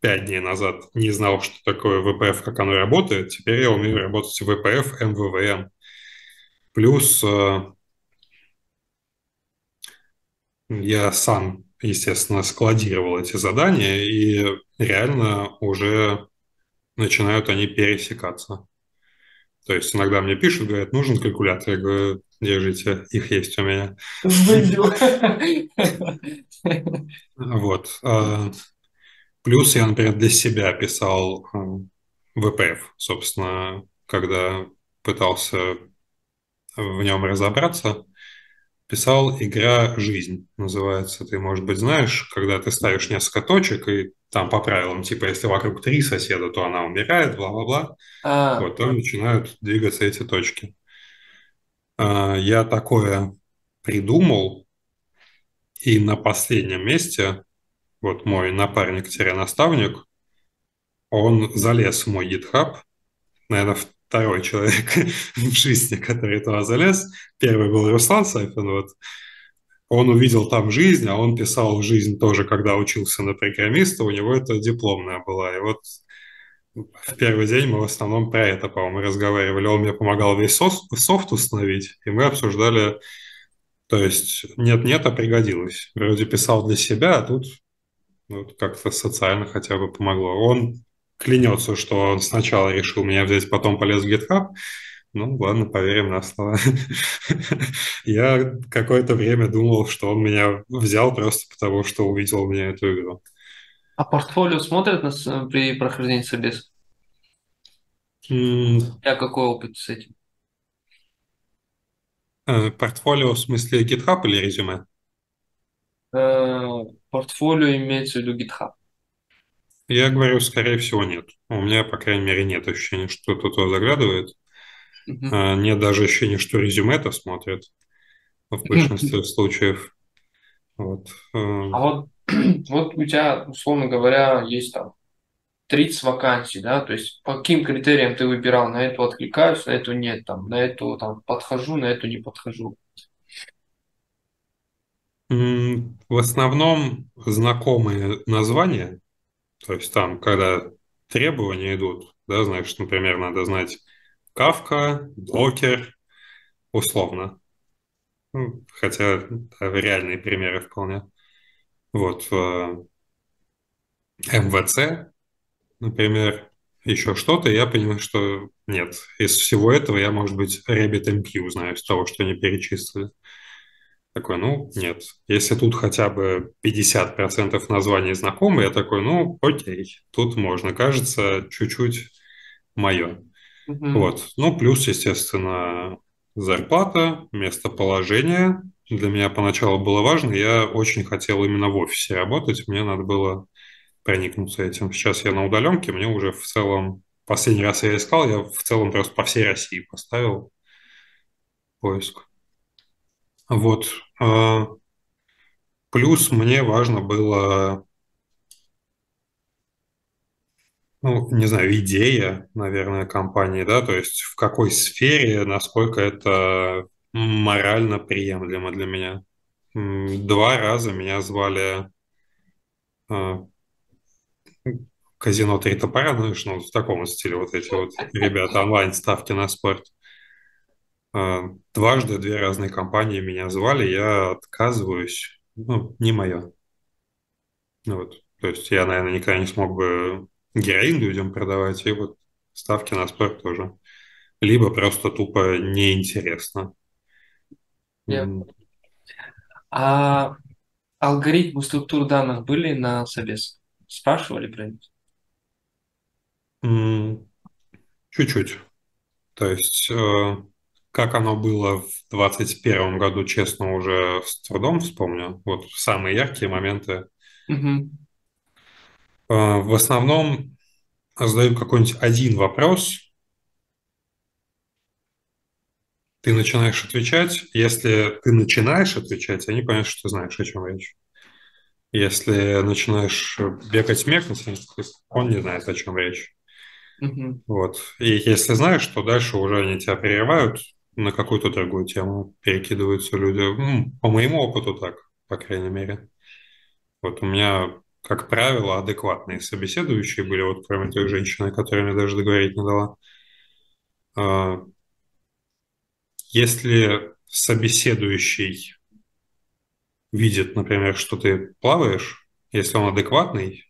пять дней назад не знал, что такое VPF, как оно работает, теперь я умею работать в VPF, MVVM. Плюс э, я сам, естественно, складировал эти задания, и реально уже начинают они пересекаться. То есть иногда мне пишут, говорят, нужен калькулятор. Я говорю, держите, их есть у меня. Вот. А Плюс я, например, для себя писал э, собственно, когда пытался в нем разобраться, писал «Игра «Жизнь» называется. Ты, может быть, знаешь, когда ты ставишь несколько точек, и там по правилам, типа, если вокруг три соседа, то она умирает, бла-бла-бла. А. Вот, там начинают двигаться эти точки. А, я такое придумал, и на последнем месте вот мой напарник-наставник, он залез в мой GitHub, наверное, второй человек в жизни, который туда залез. Первый был Руслан Сайфен, вот. Он увидел там жизнь, а он писал жизнь тоже, когда учился на программиста, у него это дипломная была. И вот в первый день мы в основном про это, по-моему, разговаривали. Он мне помогал весь софт, софт установить, и мы обсуждали, то есть нет-нет, а пригодилось. Вроде писал для себя, а тут ну, как-то социально хотя бы помогло. Он клянется, что он сначала решил меня взять, потом полез в GitHub. Ну, ладно, поверим на слово. Я какое-то время думал, что он меня взял просто потому, что увидел мне эту игру. А портфолио смотрят нас при прохождении собеса? М, Я какой опыт с этим? э, Портфолио в смысле GitHub или резюме? Э, Портфолио имеется в виду GitHub. Я говорю, скорее всего, нет. У меня, по крайней мере, нет ощущения, что кто-то туда заглядывает. А, Нет даже ощущения, что резюме-то смотрят в большинстве случаев. Вот. А Э, вот, вот у тебя, условно говоря, есть там 30 вакансий, да, то есть по каким критериям ты выбирал, на эту откликаюсь, на эту нет, там, на эту там подхожу, на эту не подхожу. В основном знакомые названия, то есть там, когда требования идут, да, значит, например, надо знать Kafka, Docker, условно. Ну, Хотя да, реальные примеры вполне. Вот. э, МВЦ, например, еще что-то, я понимаю, что нет. Из всего этого я, может быть, RabbitMQ знаю, из того, что они перечислили. Такой, ну, нет. Если тут хотя бы 50% названий знакомы, я такой, ну, окей, тут можно. Кажется, чуть-чуть мое. Мгм. Вот. Ну, плюс, естественно, зарплата, местоположение. Для меня поначалу было важно. Я очень хотел именно в офисе работать. Мне надо было проникнуться этим. Сейчас я на удаленке, мне уже в целом... Последний раз я искал, я в целом просто по всей России поставил поиск. Вот. А, Плюс мне важно было, ну, не знаю, идея, наверное, компании, да, то есть в какой сфере, насколько это морально приемлемо для меня. Два раза меня звали а, казино «Три топора», ну, ну, в таком стиле вот эти вот ребята, онлайн-ставки на спорт. А, Дважды две разные компании меня звали, я отказываюсь, ну, не мое. Ну Вот. То есть я, наверное, никогда не смог бы героин людям продавать, и вот ставки на спорт тоже. Либо просто тупо неинтересно. М, А алгоритмы структур данных были на собес? Спрашивали про них? Чуть-чуть. То есть, э, как оно было в двадцать первом году, честно, уже с трудом вспомню. Вот самые яркие моменты. Э, В основном задают какой-нибудь один вопрос, ты начинаешь отвечать. Если ты начинаешь отвечать, они понимают, что ты знаешь, о чем речь. Если начинаешь бегать мекнуть, он не знает, о чем речь. Мгм. Вот. И если знаешь, то дальше уже они тебя прерывают, на какую-то другую тему перекидываются люди. М, По моему опыту так, по крайней мере. Вот у меня, как правило, адекватные собеседующие были, вот кроме той женщины, которая мне даже договорить не дала. А, Если собеседующий видит, например, что ты плаваешь, если он адекватный,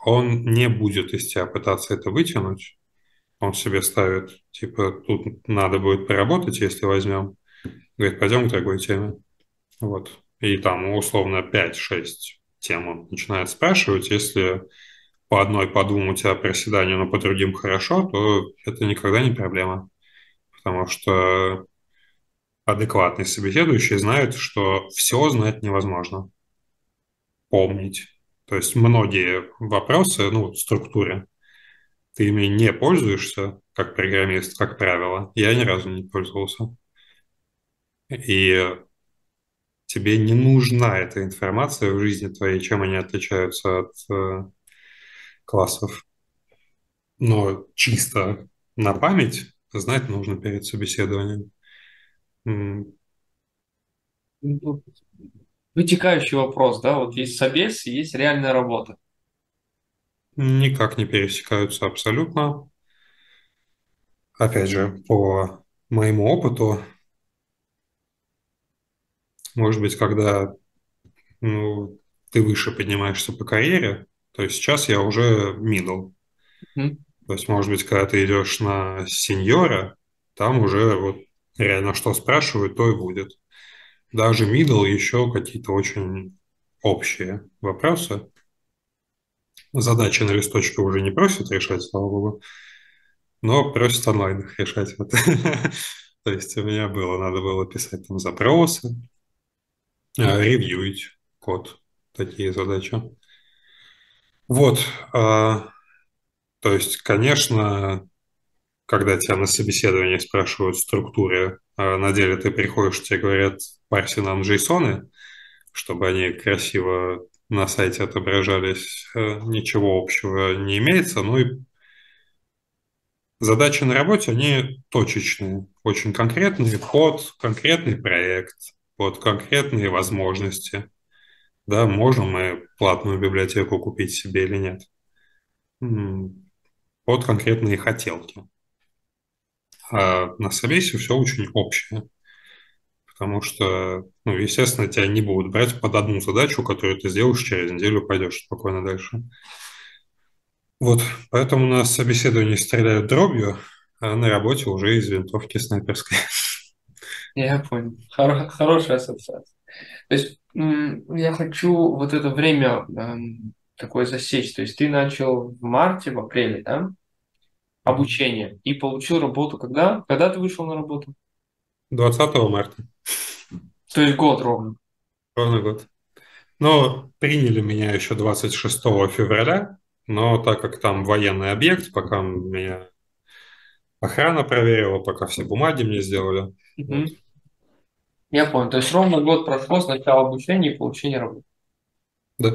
он не будет из тебя пытаться это вытянуть. Он себе ставит, типа, тут надо будет поработать, если возьмем. Говорит, пойдем к другой теме. Вот. И там условно пять-шесть тем он начинает спрашивать. Если по одной, по двум у тебя проседание, но по другим хорошо, то это никогда не проблема. Потому что адекватный собеседующий знает, что все знать невозможно. Помнить. То есть многие вопросы, ну, в структуре, ты ими не пользуешься как программист, как правило. Я ни разу не пользовался. И тебе не нужна эта информация в жизни твоей, чем они отличаются от э, классов. Но чисто на память знать нужно перед собеседованием. Ну, Вытекающий вопрос, да, вот есть собес есть реальная работа. Никак не пересекаются абсолютно. Опять же, по моему опыту, может быть, когда ну, ты выше поднимаешься по карьере, то есть сейчас я уже middle. Мгм. То есть, может быть, когда ты идешь на сеньора, там уже вот реально что спрашивают, то и будет. Даже middle еще какие-то очень общие вопросы. Задачи на листочке уже не просят решать, слава богу, но просят онлайн их решать. Вот. То есть у меня было, надо было писать там запросы, а, ревьюить код, такие задачи. Вот, а, то есть, конечно, когда тебя на собеседовании спрашивают в структуре, а на деле ты приходишь, тебе говорят, парси нам JSON, чтобы они красиво на сайте отображались, э, ничего общего не имеется. Ну и задачи на работе, они точечные, очень конкретные, под конкретный проект, под конкретные возможности. Да, можем мы платную библиотеку купить себе или нет. Под конкретные хотелки. А на собесе все очень общее. Потому что, ну, естественно, тебя не будут брать под одну задачу, которую ты сделаешь через неделю, пойдешь спокойно дальше. Вот, поэтому на собеседовании стреляют дробью, а на работе уже из винтовки снайперской. Я понял. Хор- хорошая ассоциация. То есть я хочу вот это время эм, такое засечь. То есть ты начал в марте, в апреле, да? Обучение. И получил работу когда? Когда ты вышел на работу? 20 марта. То есть год ровно. Ровно год. Но приняли меня еще 26 февраля, но так как там военный объект, пока меня охрана проверила, пока все бумаги мне сделали. Угу. Я понял. То есть ровно год прошло с начала обучения и получения работы. Да.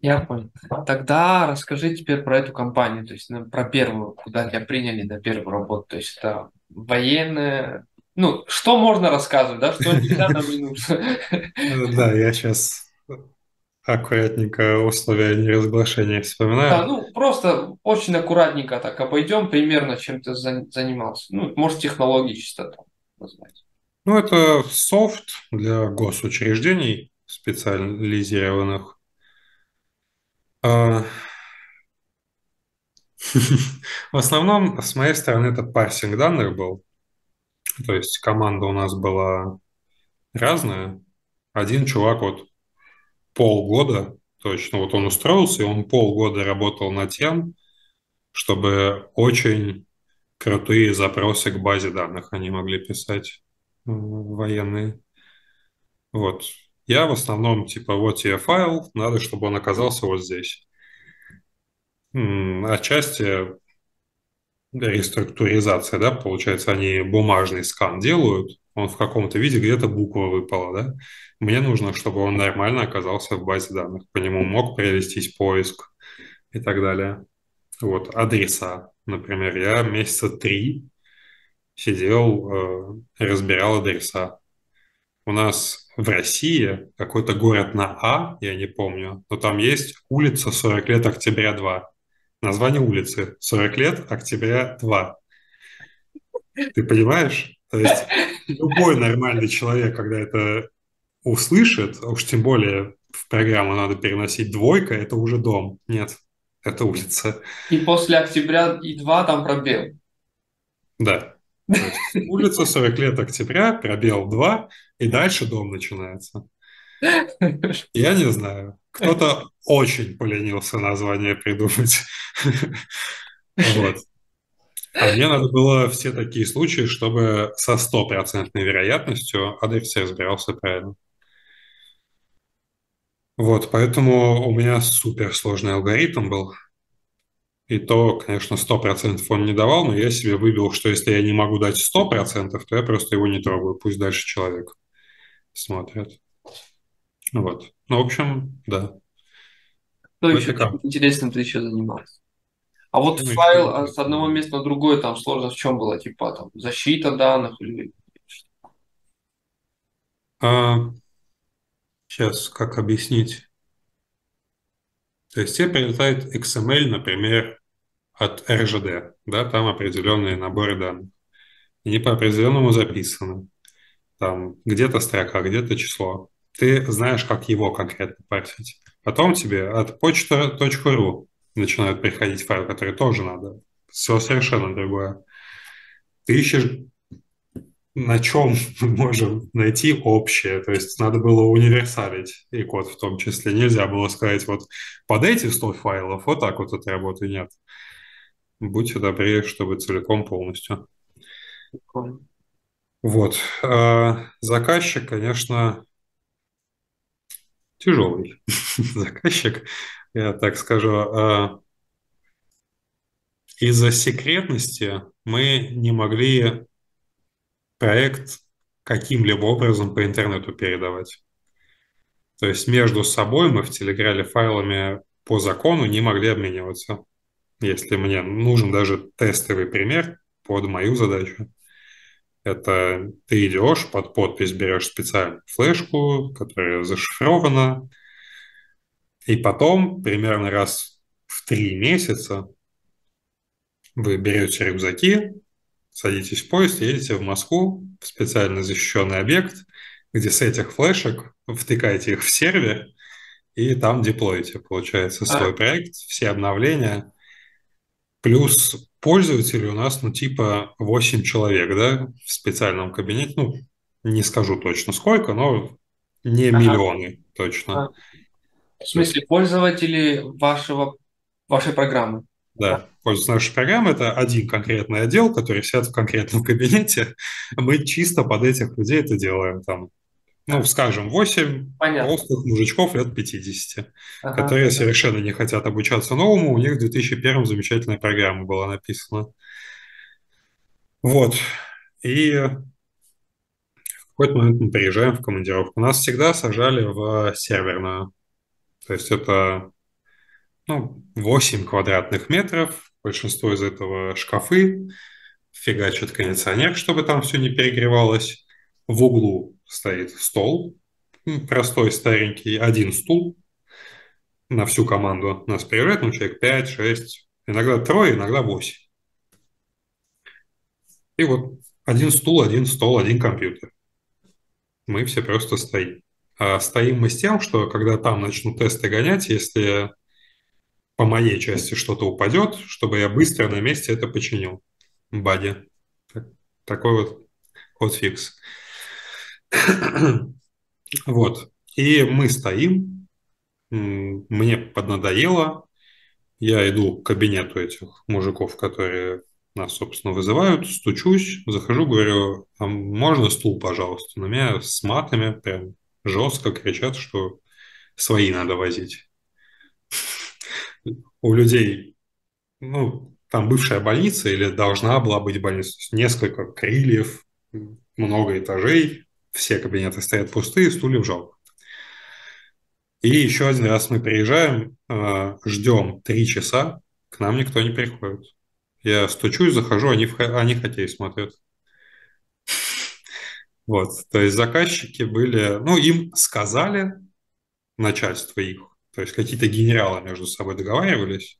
Я понял. Тогда расскажи теперь про эту компанию, то есть ну, про первую, куда тебя приняли на первую работу. То есть это военная. Ну, что можно рассказывать, да, что нельзя на минуту. Да, я сейчас аккуратненько условия неразглашения вспоминаю. Да, ну просто очень аккуратненько так обойдем примерно, чем ты занимался. Ну, может, технологии чисто там назвать. Ну, это софт для госучреждений специализированных. А, в основном, с моей стороны, это парсинг данных был. То есть команда у нас была разная. Один чувак вот полгода, точно, вот он устроился, и он полгода работал над тем, чтобы очень крутые запросы к базе данных они могли писать военные. Вот. Я в основном, типа, вот тебе файл, надо, чтобы он оказался вот здесь. Отчасти реструктуризация, да, получается, они бумажный скан делают, он в каком-то виде где-то буква выпала, да. Мне нужно, чтобы он нормально оказался в базе данных, по нему мог провестись поиск и так далее. Вот, адреса, например, я месяца три сидел, э, разбирал адреса. У нас в России какой-то город на А, я не помню, но там есть улица 40 лет октября 2. Название улицы 40 лет октября 2. Ты понимаешь? То есть любой нормальный человек, когда это услышит, а уж тем более в программу надо переносить двойка, это уже дом. Нет, это улица. И после октября и 2 там пробел. Да улица 40 лет октября, пробел 2, и дальше дом начинается. Я не знаю. Кто-то очень поленился название придумать. А мне надо было все такие случаи, чтобы со стопроцентной вероятностью адрес разбирался правильно. Вот, поэтому у меня суперсложный алгоритм был. И то, конечно, 100% он не давал, но я себе выбил, что если я не могу дать 100%, то я просто его не трогаю, пусть дальше человек смотрит. Вот. Ну, в общем, да. Что еще как? интересным ты еще занимался? А вот ну, файл а с одного места на другое, там сложность в чем была? Типа там защита данных или... А, сейчас, как объяснить? То есть тебе прилетает XML, например, от РЖД, да, там определенные наборы данных. Они по определенному записаны. Там где-то строка, где-то число. Ты знаешь, как его конкретно парсить. Потом тебе от почта.ру начинают приходить файлы, которые тоже надо. Все совершенно другое. Ты ищешь на чем мы можем найти общее. То есть надо было универсалить и код в том числе. Нельзя было сказать, вот под эти 100 файлов вот так вот этой работы нет. Будьте добрее, чтобы целиком полностью. Вот. А заказчик, конечно, тяжелый заказчик, я так скажу. А из-за секретности мы не могли проект каким-либо образом по интернету передавать. То есть между собой мы в Телеграле файлами по закону не могли обмениваться. Если мне нужен даже тестовый пример под мою задачу, это ты идешь, под подпись берешь специальную флешку, которая зашифрована, и потом примерно раз в три месяца вы берете рюкзаки, садитесь в поезд, едете в Москву, в специально защищенный объект, где с этих флешек втыкаете их в сервер, и там деплоите, получается, свой а. проект, все обновления. Плюс пользователей у нас, ну, типа 8 человек, да, в специальном кабинете. Ну, не скажу точно сколько, но не ага. миллионы точно. А. В смысле, пользователи вашего, вашей программы? Да, пользуясь нашей программой, это один конкретный отдел, который сидит в конкретном кабинете. Мы чисто под этих людей это делаем. Там, ну, скажем, 8 толстых мужичков лет 50, ага, которые ага. совершенно не хотят обучаться новому. У них в 2001 замечательная программа была написана. Вот. И в какой-то момент мы приезжаем в командировку. Нас всегда сажали в серверную. То есть это ну, 8 квадратных метров, большинство из этого шкафы, фигачит кондиционер, чтобы там все не перегревалось. В углу стоит стол, простой, старенький, один стул на всю команду. Нас приезжает, ну, человек 5, 6, иногда трое, иногда 8. И вот один стул, один стол, один компьютер. Мы все просто стоим. А стоим мы с тем, что когда там начнут тесты гонять, если по моей части что-то упадет, чтобы я быстро на месте это починил. Бади. Такой вот ход-фикс. вот. И мы стоим. Мне поднадоело. Я иду к кабинету этих мужиков, которые нас, собственно, вызывают, стучусь, захожу, говорю, а можно стул, пожалуйста? На меня с матами прям жестко кричат, что свои надо возить у людей, ну, там бывшая больница или должна была быть больница, несколько крыльев, много этажей, все кабинеты стоят пустые, стульев жалко. И еще один раз мы приезжаем, э, ждем три часа, к нам никто не приходит. Я стучусь, захожу, они, в, они хоккей смотрят. Вот, то есть заказчики были, ну, им сказали, начальство их, то есть какие-то генералы между собой договаривались,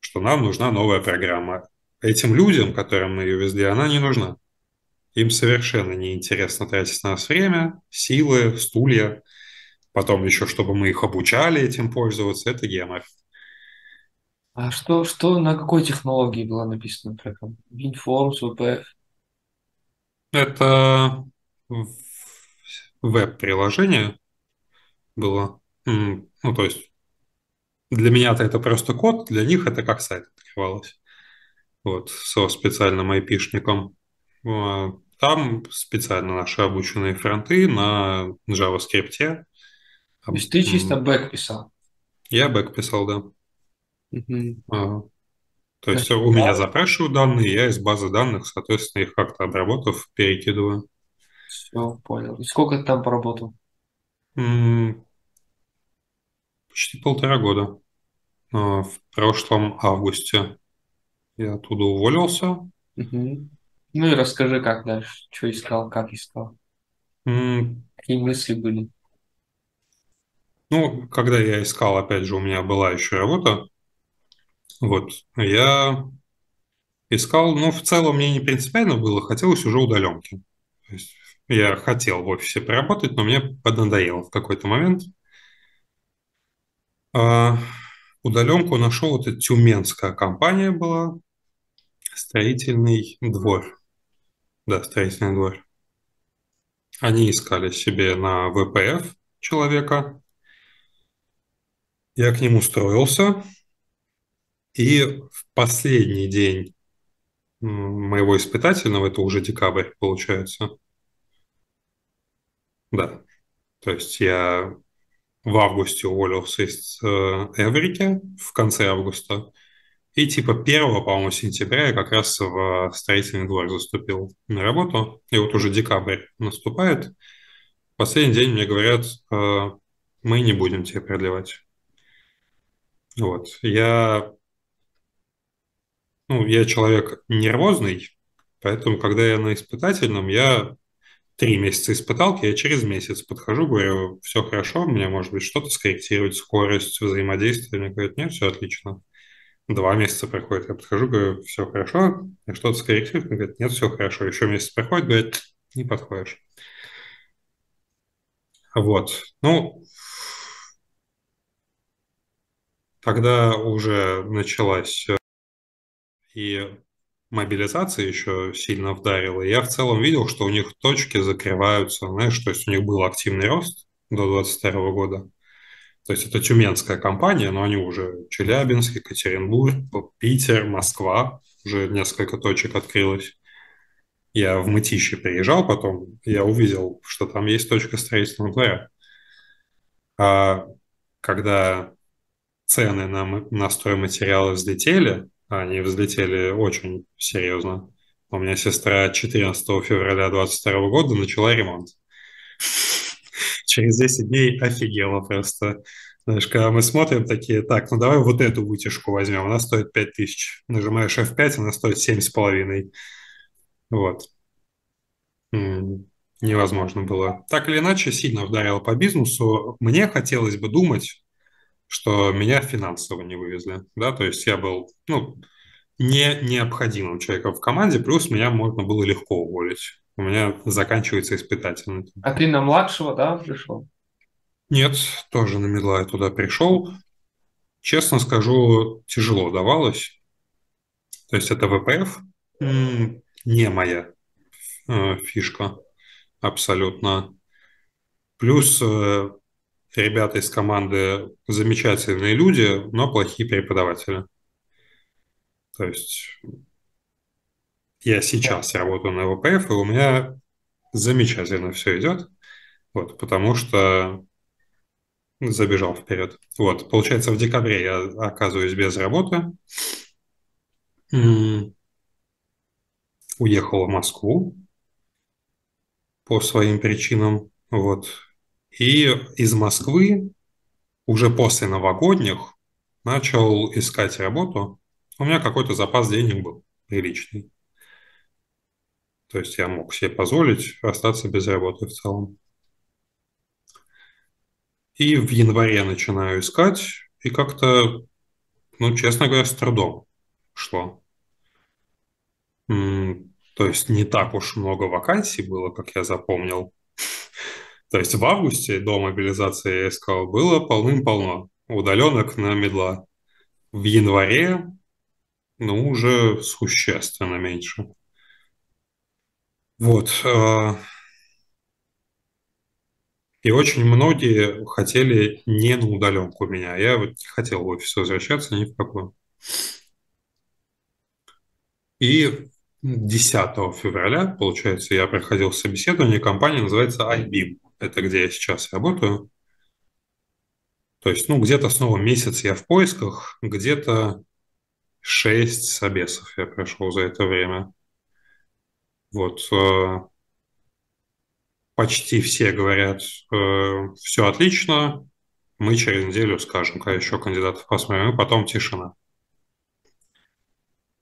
что нам нужна новая программа. Этим людям, которым мы ее везли, она не нужна. Им совершенно неинтересно тратить на нас время, силы, стулья. Потом еще, чтобы мы их обучали этим пользоваться, это гемор. А что, что на какой технологии была написана программа? WinForms, WPF? Это веб-приложение было. Ну, то есть для меня-то это просто код, для них это как сайт открывалось. Вот, со специальным айпишником. А, там специально наши обученные фронты на JavaScript. То есть ты чисто бэк писал? Я бэк писал, да. Угу. А, то есть у меня запрашивают данные, я из базы данных, соответственно, их как-то обработав, перекидываю. Все, понял. И сколько ты там поработал? Почти полтора года. А, в прошлом августе я оттуда уволился. Угу. Ну и расскажи, как дальше, что искал, как искал. Mm. Какие мысли были? Ну, когда я искал, опять же, у меня была еще работа. Вот, я искал, ну, в целом мне не принципиально было, хотелось уже удаленки. То есть я хотел в офисе поработать, но мне поднадоело в какой-то момент. А, удаленку нашел, это тюменская компания была, строительный двор. Да, строительный двор. Они искали себе на ВПФ человека. Я к ним устроился. И в последний день моего испытательного, это уже декабрь получается. Да. То есть я в августе уволился из э, Эврики в конце августа. И типа 1, по-моему, сентября я как раз в строительный двор заступил на работу. И вот уже декабрь наступает. Последний день мне говорят, э, мы не будем тебе продлевать. Вот. Я, ну, я человек нервозный, поэтому, когда я на испытательном, я три месяца испыталки, я через месяц подхожу, говорю, все хорошо, мне, может быть, что-то скорректировать, скорость взаимодействия. Мне говорят, нет, все отлично. Два месяца проходит, я подхожу, говорю, все хорошо, я что-то скорректирую, мне говорят, нет, все хорошо. Еще месяц проходит, говорят, не подходишь. Вот. Ну, тогда уже началась э, и мобилизация еще сильно вдарила. Я в целом видел, что у них точки закрываются, знаешь, то есть у них был активный рост до 2022 года. То есть это тюменская компания, но они уже Челябинск, Екатеринбург, Питер, Москва, уже несколько точек открылось. Я в Мытище приезжал потом, я увидел, что там есть точка строительного двора. А когда цены на, на стройматериалы взлетели, они взлетели очень серьезно. У меня сестра 14 февраля 2022 года начала ремонт. Через 10 дней офигела просто. Знаешь, когда мы смотрим такие, так, ну давай вот эту вытяжку возьмем, она стоит 5000. Нажимаешь F5, она стоит 7,5. Вот. Невозможно было. Так или иначе, сильно ударило по бизнесу. Мне хотелось бы думать, что меня финансово не вывезли. Да? То есть я был ну, не необходимым человеком в команде, плюс меня можно было легко уволить. У меня заканчивается испытательный. А ты на младшего, да, пришел? Нет, тоже на медла я туда пришел. Честно скажу, тяжело давалось. То есть это ВПФ не моя э, фишка абсолютно. Плюс э, ребята из команды замечательные люди, но плохие преподаватели. То есть я сейчас работаю на ВПФ, и у меня замечательно все идет, вот, потому что забежал вперед. Вот, получается, в декабре я оказываюсь без работы, уехал в Москву по своим причинам, вот, и из Москвы уже после новогодних начал искать работу. У меня какой-то запас денег был приличный. То есть я мог себе позволить остаться без работы в целом. И в январе начинаю искать, и как-то, ну, честно говоря, с трудом шло. То есть не так уж много вакансий было, как я запомнил. То есть в августе до мобилизации я искал было полным-полно удаленок на медла. В январе, ну, уже существенно меньше. Вот. А, и очень многие хотели не на удаленку меня. Я вот не хотел в офис возвращаться ни в какую. И 10 февраля, получается, я проходил собеседование, компания называется iBeam это где я сейчас работаю. То есть, ну, где-то снова месяц я в поисках, где-то шесть собесов я прошел за это время. Вот. Э, почти все говорят, э, все отлично, мы через неделю скажем, когда еще кандидатов посмотрим, и потом тишина.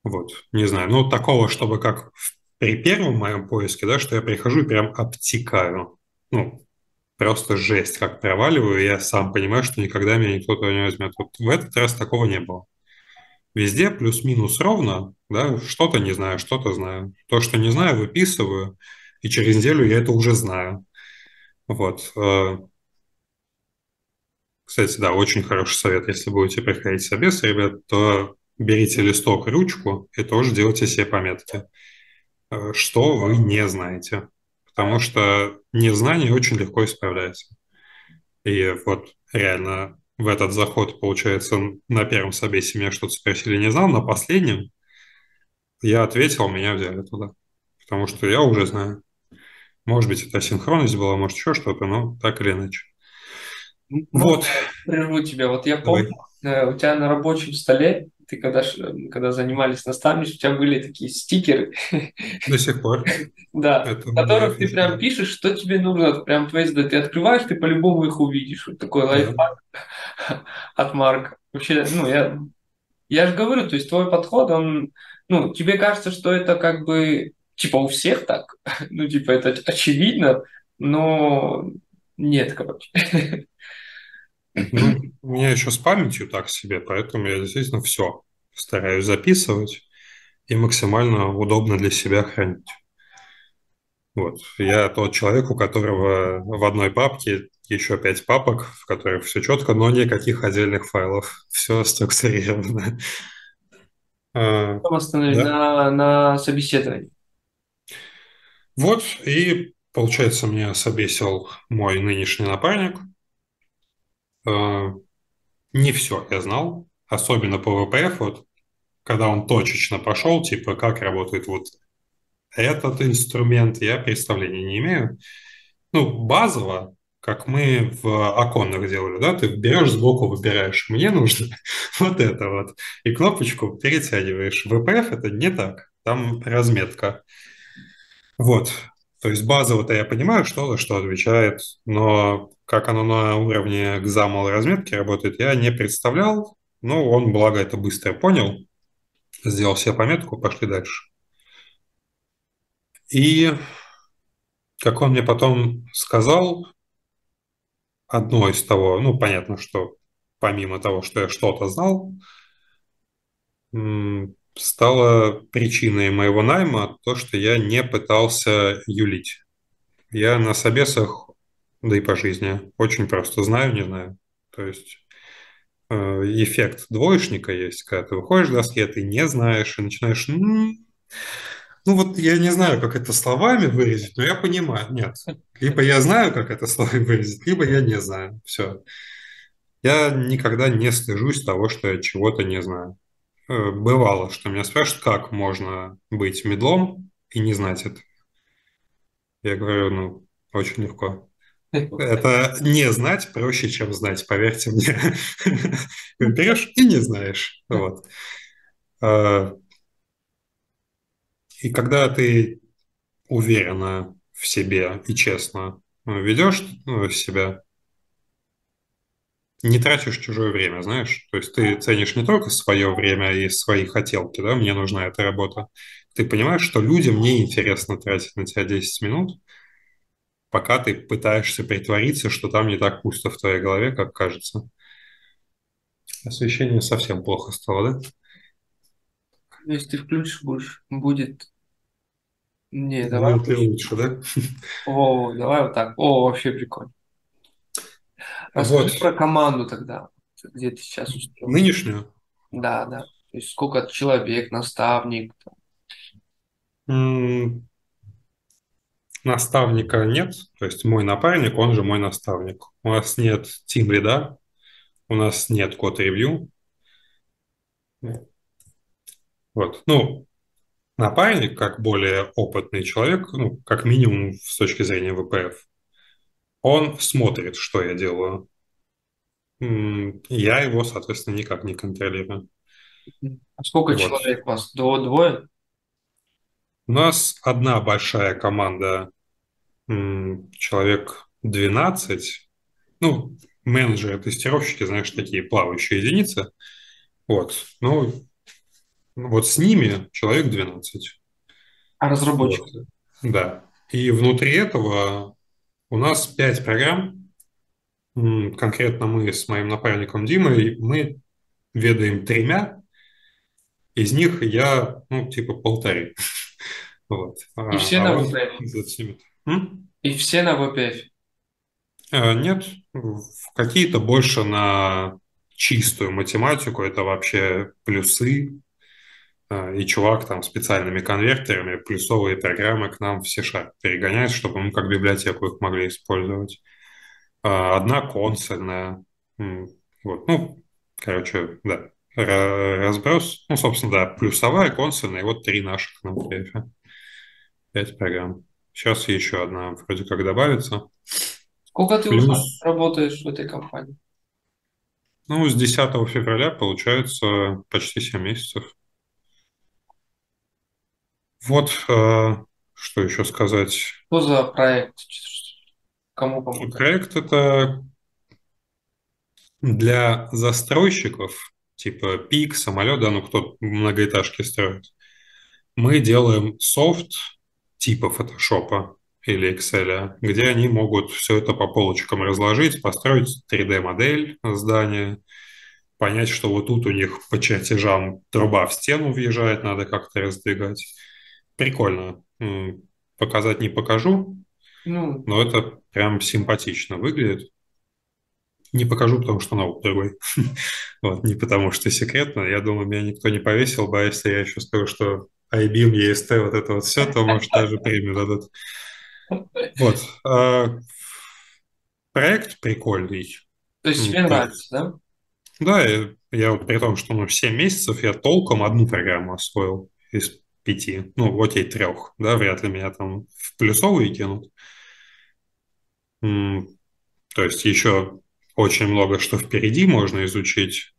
Вот, не знаю, ну, такого, чтобы как при первом моем поиске, да, что я прихожу и прям обтекаю. Ну, просто жесть, как проваливаю, я сам понимаю, что никогда меня никто туда не возьмет. Вот в этот раз такого не было. Везде плюс-минус ровно, да, что-то не знаю, что-то знаю. То, что не знаю, выписываю, и через неделю я это уже знаю. Вот. Э, кстати, да, очень хороший совет, если будете приходить в собес, ребят, то берите листок, ручку и тоже делайте себе пометки. э, что вы не знаете. Потому что незнание очень легко исправляется. И вот реально в этот заход, получается, на первом собесе меня что-то спросили, не знал, на последнем я ответил, меня взяли туда. Потому что я уже знаю. Может быть, это синхронность была, может, еще что-то, но так или иначе. Вот. Прерву тебя. Вот я помню, Давай. Э, у тебя на рабочем столе, ты когда, когда занимались наставничеством, у тебя были такие стикеры. До сих пор. Да, в которых ты прям пишешь, что тебе нужно, прям твои задачи. Ты открываешь, ты по-любому их увидишь. Вот такой лайфхак от Марка. Вообще, ну, я, я же говорю, то есть твой подход, он, ну, тебе кажется, что это как бы, типа, у всех так, ну, типа, это очевидно, но нет, короче. Ну, у меня еще с памятью так себе, поэтому я действительно все стараюсь записывать и максимально удобно для себя хранить. Вот. Я тот человек, у которого в одной папке еще пять папок, в которых все четко, но никаких отдельных файлов. Все структурировано. А, остановить да? на, на собеседовании. Вот, и получается, меня собесил мой нынешний напарник. А, не все я знал, особенно по ВПФ, вот, когда он точечно пошел, типа, как работает вот этот инструмент, я представления не имею. Ну, базово, как мы в оконных делали, да, ты берешь сбоку, выбираешь, мне нужно вот это вот, и кнопочку перетягиваешь. ВПФ это не так, там разметка. Вот, то есть базово-то я понимаю, что за что отвечает, но как оно на уровне XAML разметки работает, я не представлял. Ну, он, благо, это быстро понял, сделал себе пометку, пошли дальше. И, как он мне потом сказал, одно из того, ну, понятно, что помимо того, что я что-то знал, стало причиной моего найма то, что я не пытался юлить. Я на собесах, да и по жизни, очень просто знаю, не знаю. То есть э, эффект двоечника есть, когда ты выходишь с доски, ты не знаешь и начинаешь ну вот я не знаю, как это словами выразить, но я понимаю. Нет. Либо я знаю, как это словами выразить, либо я не знаю. Все. Я никогда не стыжусь того, что я чего-то не знаю. Э, бывало, что меня спрашивают, как можно быть медлом и не знать это. Я говорю, ну, очень легко. Это не знать проще, чем знать, поверьте мне. Берешь и не знаешь. Вот. А, и когда ты уверенно в себе и честно ну, ведешь ну, себя, не тратишь чужое время, знаешь? То есть ты ценишь не только свое время и свои хотелки, да, мне нужна эта работа. Ты понимаешь, что людям не интересно тратить на тебя 10 минут, пока ты пытаешься притвориться, что там не так пусто в твоей голове, как кажется. Освещение совсем плохо стало, да? Если ты включишь, будешь, будет... Не, давай. Будет лучше, да? О, давай вот так. О, вообще прикольно. Расскажи вот. про команду тогда, где ты сейчас устроен. Нынешнюю? Да, да. То есть сколько человек, наставник? Наставника нет, то есть мой напарник, он же мой наставник. У нас нет тим лида, у нас нет код-ревью. Вот. Ну, напарник, как более опытный человек, ну, как минимум с точки зрения ВПФ, он смотрит, что я делаю. Я его, соответственно, никак не контролирую. А сколько вот. человек у вас? До двое? У нас одна большая команда, человек 12. Ну, менеджеры, тестировщики, знаешь, такие плавающие единицы. Вот. Ну, вот с ними человек 12. А разработчики? Вот. Да. И внутри этого у нас пять программ. Конкретно мы с моим напарником Димой, мы ведаем тремя. Из них я, ну, типа полторы. Вот. И а, все а на И все на VPF? А, нет, какие-то больше на чистую математику, это вообще плюсы, А, и чувак там специальными конвертерами плюсовые программы к нам в C-Sharp перегоняет, чтобы мы как библиотеку их могли использовать. А, одна консольная. Вот, ну, короче, да, разброс. Ну, собственно, да, плюсовая, консольная, и вот три наших на PDF. Пять программ. Сейчас еще одна вроде как добавится. Сколько ты Плюс... уже работаешь в этой компании? Ну, с 10 февраля получается почти 7 месяцев. Вот, э, что еще сказать. Что за проект? Кому помогает? Проект это для застройщиков, типа ПИК, самолет, да, ну кто многоэтажки строит. Мы делаем софт типа фотошопа или Excel, где они могут все это по полочкам разложить, построить 3D-модель здания, понять, что вот тут у них по чертежам труба в стену въезжает, надо как-то раздвигать. Прикольно. Показать не покажу, ну, но это прям симпатично выглядит. Не покажу, потому что ноут другой. вот, не потому что секретно. Я думаю, меня никто не повесил бы, а если я еще скажу, что iBeam, EST, вот это вот все, то, может, даже премию дадут. Вот. А, проект прикольный. То есть тебе нравится, да? Да, я, я вот при том, что ну, 7 месяцев я толком одну программу освоил из пяти, ну, окей, трех, да, вряд ли меня там в плюсовые кинут. То есть еще очень много что впереди можно изучить.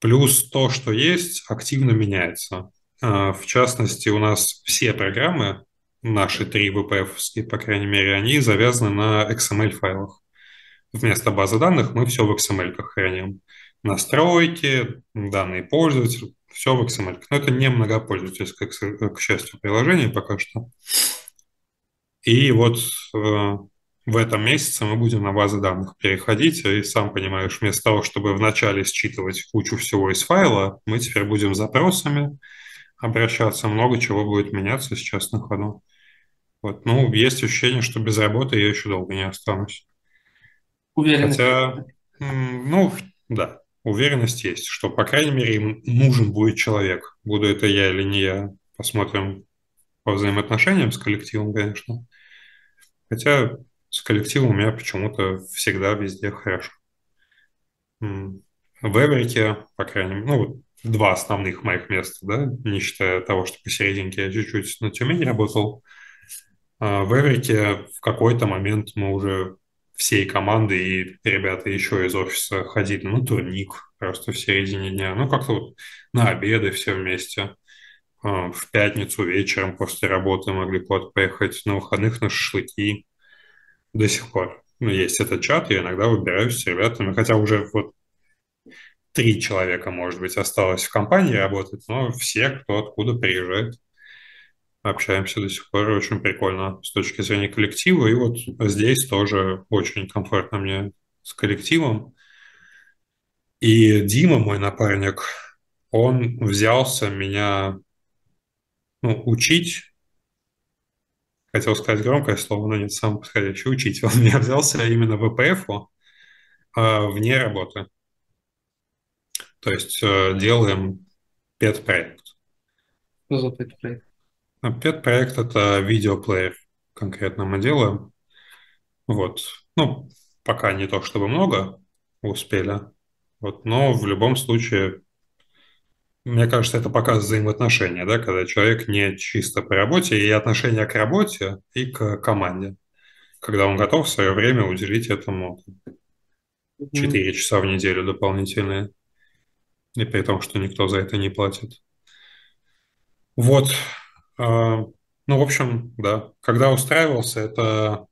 Плюс то, что есть, активно меняется. А, в частности, у нас все программы, наши три VPF, по крайней мере, они завязаны на XML-файлах. Вместо базы данных мы все в XML храним. Настройки, данные пользователя, все в XML. Но это не многопользовательское, к счастью, приложение пока что. И вот э, в этом месяце мы будем на базы данных переходить, и сам понимаешь, вместо того, чтобы вначале считывать кучу всего из файла, мы теперь будем запросами обращаться, много чего будет меняться сейчас на ходу. Вот. Ну, есть ощущение, что без работы я еще долго не останусь. Уверен. Хотя, ну, да, уверенность есть, что, по крайней мере, им нужен будет человек. Буду это я или не я, посмотрим по взаимоотношениям с коллективом, конечно. Хотя с коллективом у меня почему-то всегда везде хорошо. В Эврике, по крайней мере, ну, два основных моих места, да, не считая того, что посерединке я чуть-чуть на Тюмени работал. А в Эврике в какой-то момент мы уже всей команды и ребята еще из офиса ходили на турник просто в середине дня. Ну, как-то вот на обеды все вместе. А, в пятницу вечером после работы могли куда-то поехать, на выходных на шашлыки. До сих пор. Ну, есть этот чат, я иногда выбираюсь с ребятами, хотя уже вот три человека, может быть, осталось в компании работать, но все, кто откуда приезжает общаемся до сих пор, очень прикольно с точки зрения коллектива. И вот здесь тоже очень комфортно мне с коллективом. И Дима, мой напарник, он взялся меня ну, учить. Хотел сказать громкое слово, но нет, сам подходящий учить. Он меня взялся именно в ВПФ а, вне работы. То есть э, делаем пет-проект. Что за пет-проект? Пет-проект – это видеоплеер конкретно мы делаем. Вот. Ну, пока не то чтобы много успели, вот, но в любом случае, мне кажется, это показ взаимоотношения, да, когда человек не чисто по работе, и отношение к работе, и к команде. Когда он готов свое время уделить этому 4 часа в неделю дополнительные, и при том, что никто за это не платит. Вот, а, ну, в общем, да. Когда устраивался, это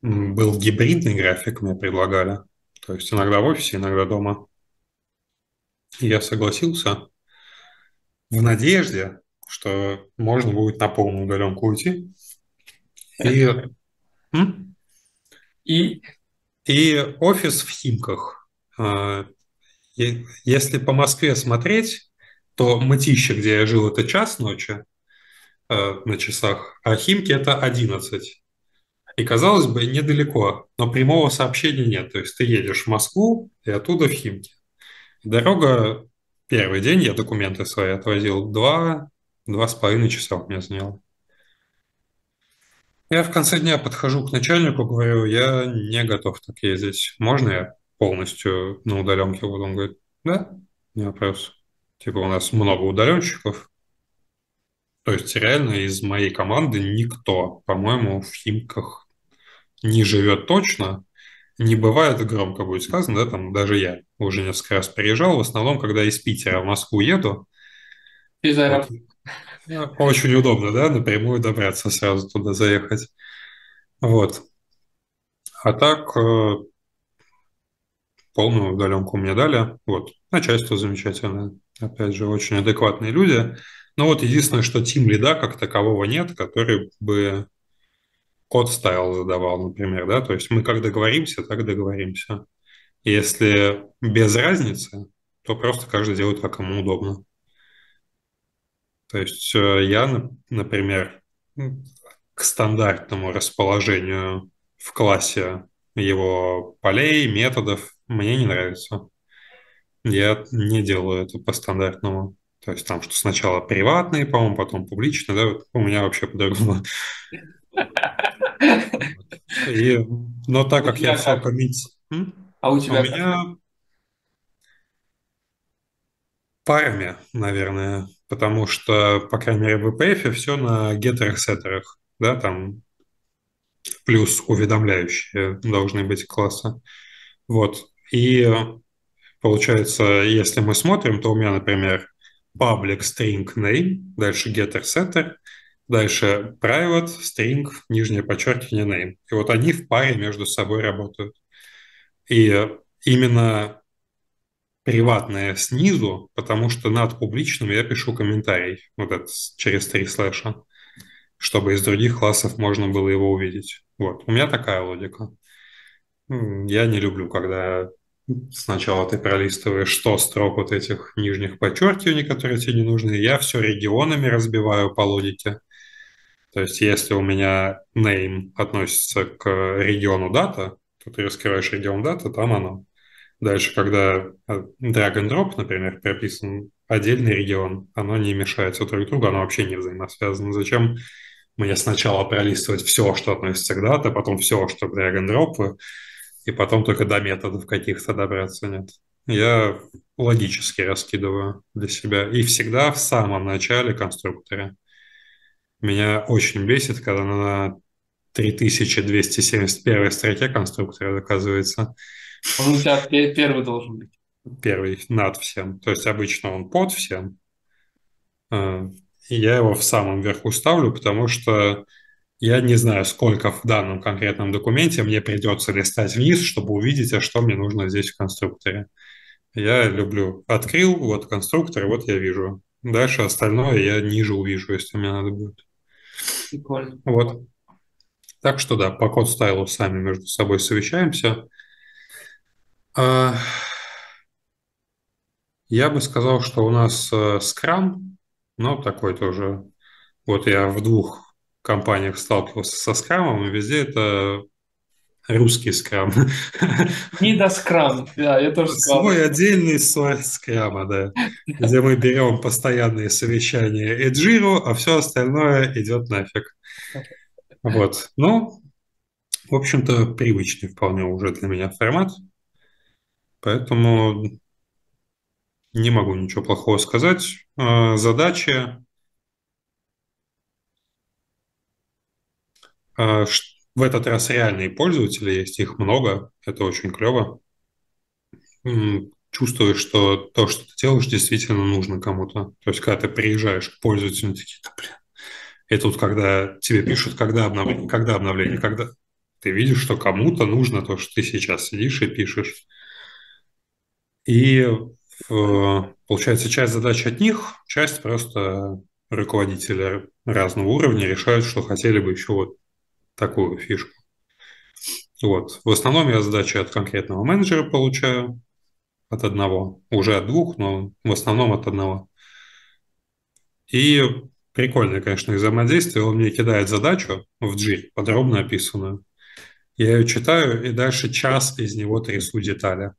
был гибридный график, мне предлагали. То есть иногда в офисе, иногда дома. И я согласился в надежде, что можно будет на полную удаленку уйти. И, и, и офис в Химках. А, если по Москве смотреть, то Мытище, где я жил, это час ночи э, на часах, а Химки это 11. И, казалось бы, недалеко, но прямого сообщения нет. То есть ты едешь в Москву и оттуда в Химки. Дорога первый день я документы свои отвозил. Два, два с половиной часа у меня заняло. Я в конце дня подхожу к начальнику, говорю, я не готов так ездить. Можно я полностью на удаленке? Вот он говорит, да, не вопрос. Типа у нас много удаленщиков. То есть реально из моей команды никто, по-моему, в Химках не живет точно. Не бывает, громко будет сказано, да, там даже я уже несколько раз приезжал, в основном, когда из Питера в Москву еду. Из аэропорта. Вот. Очень удобно, да, напрямую добраться, сразу туда заехать. Вот. А так, э, полную удаленку мне дали. Вот. Начальство замечательное. Опять же, очень адекватные люди. Но вот единственное, что тим лида как такового нет, который бы код стайл задавал, например, да, то есть мы как договоримся, так договоримся. Если без разницы, то просто каждый делает, как ему удобно. То есть э, я, например, к стандартному расположению в классе его полей, методов мне не нравится. Я не делаю это по стандартному. То есть там, что сначала приватные, по-моему, потом публичные, да, у меня вообще по-другому. И, но так как я все комментирую... А у тебя? У меня парами, наверное, потому что, по крайней мере, в VPF все на гетерах-сеттерах, да, там плюс уведомляющие должны быть класса. Вот. И получается, если мы смотрим, то у меня, например, public string name, дальше getter setter, дальше private string, нижнее подчеркивание name. И вот они в паре между собой работают. И именно приватное снизу, потому что над публичным я пишу комментарий, вот это через три слэша, чтобы из других классов можно было его увидеть. Вот, у меня такая логика. Я не люблю, когда Сначала ты пролистываешь 100 строк вот этих нижних подчеркиваний, которые тебе не нужны. Я все регионами разбиваю по логике. То есть если у меня name относится к региону дата, то ты раскрываешь регион дата, там оно. Дальше, когда э, drag and drop, например, прописан отдельный регион, оно не мешается друг другу, оно вообще не взаимосвязано. Зачем мне сначала пролистывать все, что относится к дате, потом все, что drag and drop, и потом только до методов каких-то добраться нет. Я логически раскидываю для себя. И всегда в самом начале конструктора. Меня очень бесит, когда на 3271 строке конструктора оказывается. Он у тебя первый должен быть. Первый над всем. То есть обычно он под всем. А, и я его в самом верху ставлю, потому что я не знаю, сколько в данном конкретном документе мне придется листать вниз, чтобы увидеть, а что мне нужно здесь в конструкторе. Я люблю. Открыл, вот конструктор, вот я вижу. Дальше остальное я ниже увижу, если мне надо будет. Прикольно. Вот. Так что да, по код стайлу сами между собой совещаемся. А, я бы сказал, что у нас э, скрам, но такой тоже. Вот я в двух компаниях сталкивался со скрамом, и везде это русский скрам. Не до скрам, да, я тоже сказал. Свой отдельный слой скрама, да, где мы берем постоянные совещания и джиру, а все остальное идет нафиг. Вот, ну, в общем-то, привычный вполне уже для меня формат, поэтому не могу ничего плохого сказать. А, задача А, в этот раз реальные пользователи есть, их много, это очень клево. Чувствуешь, что то, что ты делаешь, действительно нужно кому-то. То есть, когда ты приезжаешь к пользователю, такие, да, блин. И тут, когда тебе пишут, когда обновление, когда обновление, когда ты видишь, что кому-то нужно то, что ты сейчас сидишь и пишешь. И получается, часть задач от них, часть просто руководителя разного уровня решают, что хотели бы еще вот такую фишку. Вот. В основном я задачи от конкретного менеджера получаю, от одного. Уже от двух, но в основном от одного. И прикольное, конечно, взаимодействие. Он мне кидает задачу в G, подробно описанную. Я ее читаю, и дальше час из него трясу детали.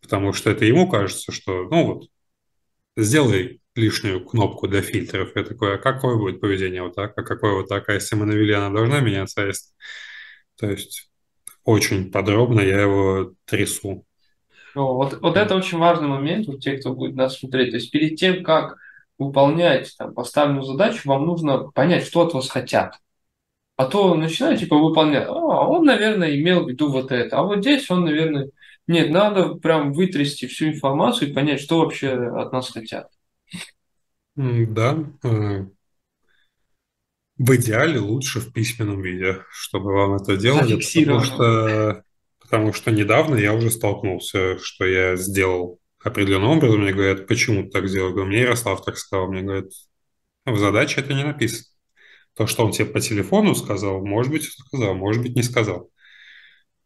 Потому что это ему кажется, что, ну вот, сделай лишнюю кнопку для фильтров. Я такой, а какое будет поведение вот так, а какое вот так, а если мы навели, она должна меняться, а если... То есть очень подробно я его трясу. О, вот, вот это очень важный момент у тех, кто будет нас смотреть. То есть перед тем, как выполнять там, поставленную задачу, вам нужно понять, что от вас хотят. А то начинаю типа выполнять. А, он, наверное, имел в виду вот это. А вот здесь он, наверное... Нет, надо прям вытрясти всю информацию и понять, что вообще от нас хотят. Да, э, в идеале лучше в письменном виде, чтобы вам это делали, потому что, потому что недавно я уже столкнулся, что я сделал определенным образом, мне говорят, почему ты так сделал? Говорю, мне Ярослав так сказал, мне говорят, в задаче это не написано. То, что он тебе по телефону сказал, может быть, сказал, может быть, не сказал.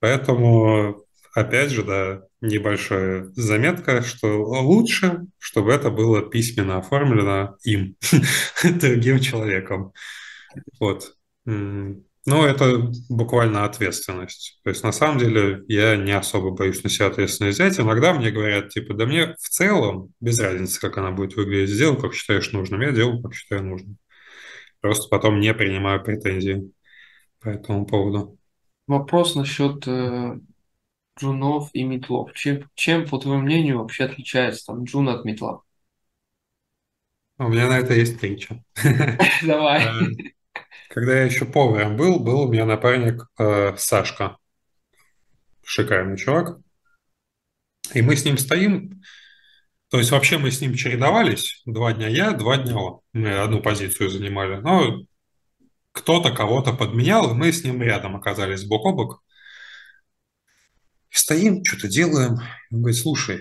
Поэтому, опять же, да, небольшая заметка, что лучше, чтобы это было письменно оформлено им, другим человеком. Вот. Ну, это буквально ответственность. То есть, на самом деле, я не особо боюсь на себя ответственность взять. Иногда мне говорят, типа, да мне в целом без разницы, как она будет выглядеть. Сделай, как считаешь нужным. Я делаю, как считаю нужным. Просто потом не принимаю претензии по этому поводу. Вопрос насчет э, джунов и метлов. Чем, чем, по твоему мнению, вообще отличается там джун от метла? У меня на это есть притча. Давай. Э, когда я еще поваром был, был у меня напарник э, Сашка. Шикарный чувак. И мы с ним стоим, то есть вообще мы с ним чередовались. Два дня я, два дня он. Мы одну позицию занимали. Но кто-то кого-то подменял, и мы с ним рядом оказались бок о бок. Стоим, что-то делаем. Он говорит, слушай,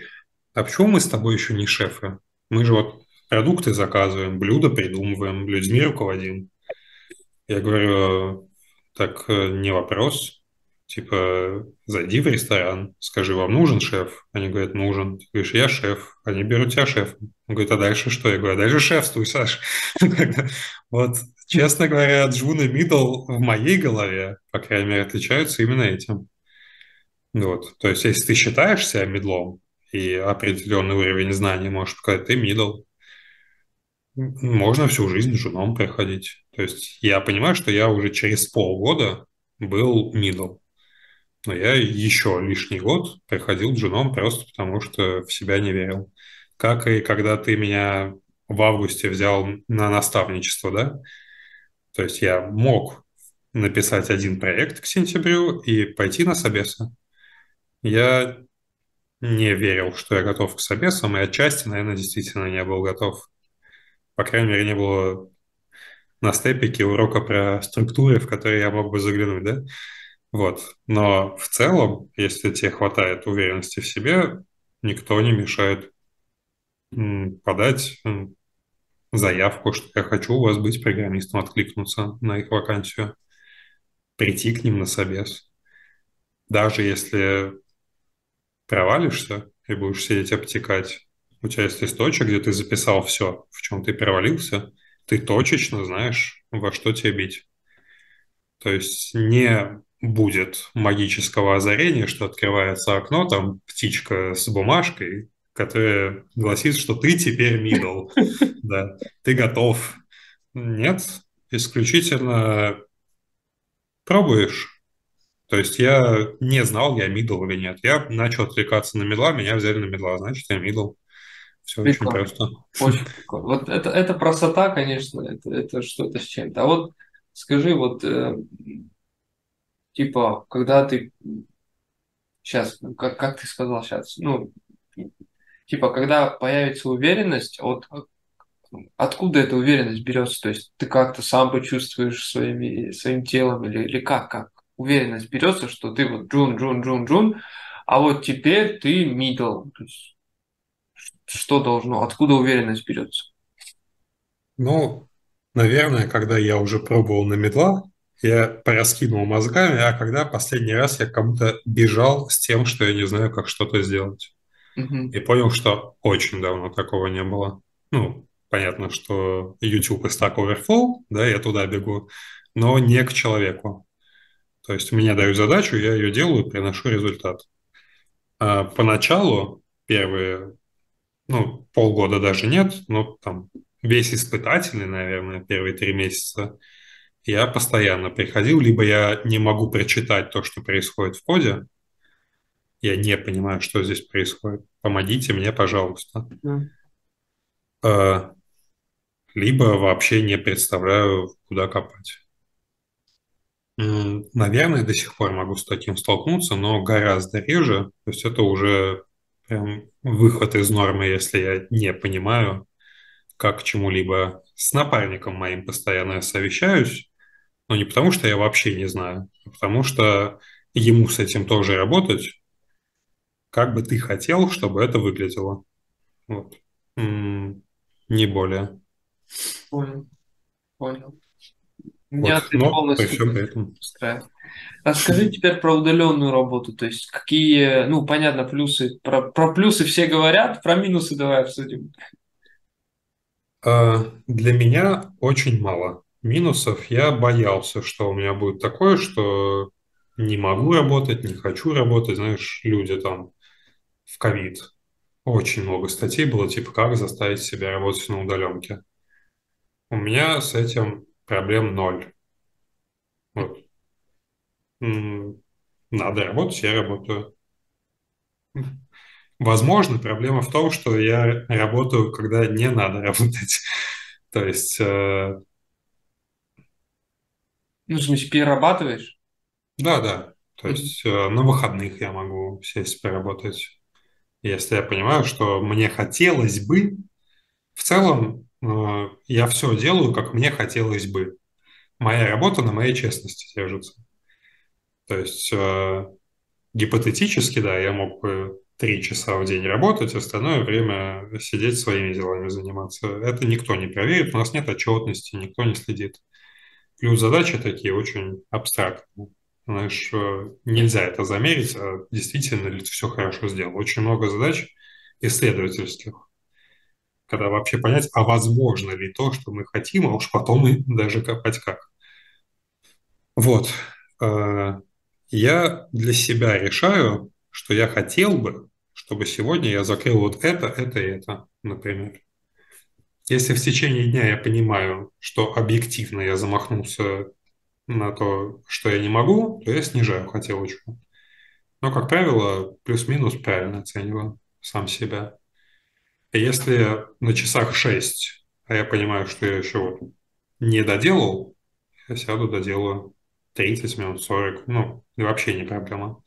а почему мы с тобой еще не шефы? Мы же вот продукты заказываем, блюда придумываем, людьми руководим. Я говорю, так э, не вопрос. Типа, зайди в ресторан, скажи, вам нужен шеф? Они говорят, нужен. Ты говоришь, я шеф. Они берут тебя шеф. Он говорит, а дальше что? Я говорю, а дальше шефствуй, Саш. Вот, честно говоря, Джун и Middle в моей голове, по крайней мере, отличаются именно этим. Вот, то есть, если ты считаешь себя middle ом и определенный уровень знаний можешь показать, ты middle. Можно всю жизнь джуном проходить. То есть я понимаю, что я уже через полгода был middle. Но я еще лишний год проходил джуном просто потому, что в себя не верил. Как и когда ты меня в августе взял на наставничество, да? То есть я мог написать один проект к сентябрю и пойти на собесы. Я не верил, что я готов к собесам, и отчасти, наверное, действительно не был готов по крайней мере, не было на степике урока про структуры, в которые я мог бы заглянуть, да? Вот. Но в целом, если тебе хватает уверенности в себе, никто не мешает подать заявку, что я хочу у вас быть программистом, откликнуться на их вакансию, прийти к ним на собес. Даже если провалишься и будешь сидеть обтекать, у тебя есть листочек, где ты записал все, в чем ты провалился, ты точечно знаешь, во что тебе бить. То есть не будет магического озарения, что открывается окно, там птичка с бумажкой, которая гласит, что ты теперь мидл, да, ты готов. Нет, исключительно пробуешь. То есть я не знал, я middle или нет. Я начал откликаться на middle а, меня взяли на middle а, значит, я middle. Все очень просто. Очень прикольно. Вот это, это простота, конечно, это, это что-то с чем-то. А вот скажи, вот э, типа, когда ты сейчас, ну, как, как ты сказал сейчас, ну, типа, когда появится уверенность, вот откуда эта уверенность берется? То есть ты как-то сам почувствуешь своими, своим телом или, или как, как? Уверенность берется, что ты вот джун, джун, джун, джун, а вот теперь ты middle. То есть что должно, откуда уверенность берется? Ну, наверное, когда я уже пробовал на медла, я пораскинул мозгами, а когда последний раз я кому-то бежал с тем, что я не знаю, как что-то сделать. Угу. И понял, что очень давно такого не было. Ну, понятно, что YouTube и Stack Overflow, да, я туда бегу, но не к человеку. То есть мне дают задачу, я ее делаю, приношу результат. А поначалу, первые ну, полгода даже нет, но там весь испытательный, наверное, первые три месяца я постоянно приходил, либо я не могу прочитать то, что происходит в коде, я не понимаю, что здесь происходит. Помогите мне, пожалуйста. Э, либо вообще не представляю, куда копать. М, Наверное, до сих пор могу с таким столкнуться, но гораздо реже. То есть это уже прям выход из нормы, если я не понимаю, как к чему-либо. С напарником моим постоянно совещаюсь, но не потому, что я вообще не знаю, а потому что ему с этим тоже работать, как бы ты хотел, чтобы это выглядело. Вот. М, Не более. Понял, понял. Меня Вот. ты Но при полностью. Расскажи теперь про удаленную работу. То есть какие, ну, понятно, плюсы. Про, про плюсы все говорят, про минусы давай обсудим. А, Для меня очень мало минусов. Я боялся, что у меня будет такое, что не могу работать, не хочу работать. Знаешь, люди там в ковид. Очень много статей было, типа, как заставить себя работать на удаленке. У меня с этим проблем ноль. Вот. Надо работать, я работаю. Возможно, проблема в том, что я работаю, когда не надо работать. То есть, э, Ну, в смысле, перерабатываешь? да, да. То есть э, на выходных я могу сесть поработать. Если я понимаю, что мне хотелось бы, в целом я все делаю, как мне хотелось бы. Моя работа на моей честности держится. То есть э, гипотетически, да, я мог бы три часа в день работать, остальное время сидеть своими делами заниматься. Это никто не проверит, у нас нет отчетности, никто не следит. Плюс задачи такие очень абстрактные. Знаешь, э, нельзя это замерить, а действительно ли ты все хорошо сделал. Очень много задач исследовательских, когда вообще понять, а возможно ли то, что мы хотим, а уж потом и даже копать как. Вот. Э, Я для себя решаю, что я хотел бы, чтобы сегодня я закрыл вот это, это и это, например. Если в течение дня я понимаю, что объективно я замахнулся на то, что я не могу, то я снижаю хотелочку. Но, как правило, плюс-минус правильно оцениваю сам себя. Если на часах 6, а я понимаю, что я еще вот не доделал, я сяду, доделаю 30 минут, 40, ну, вообще не проблема.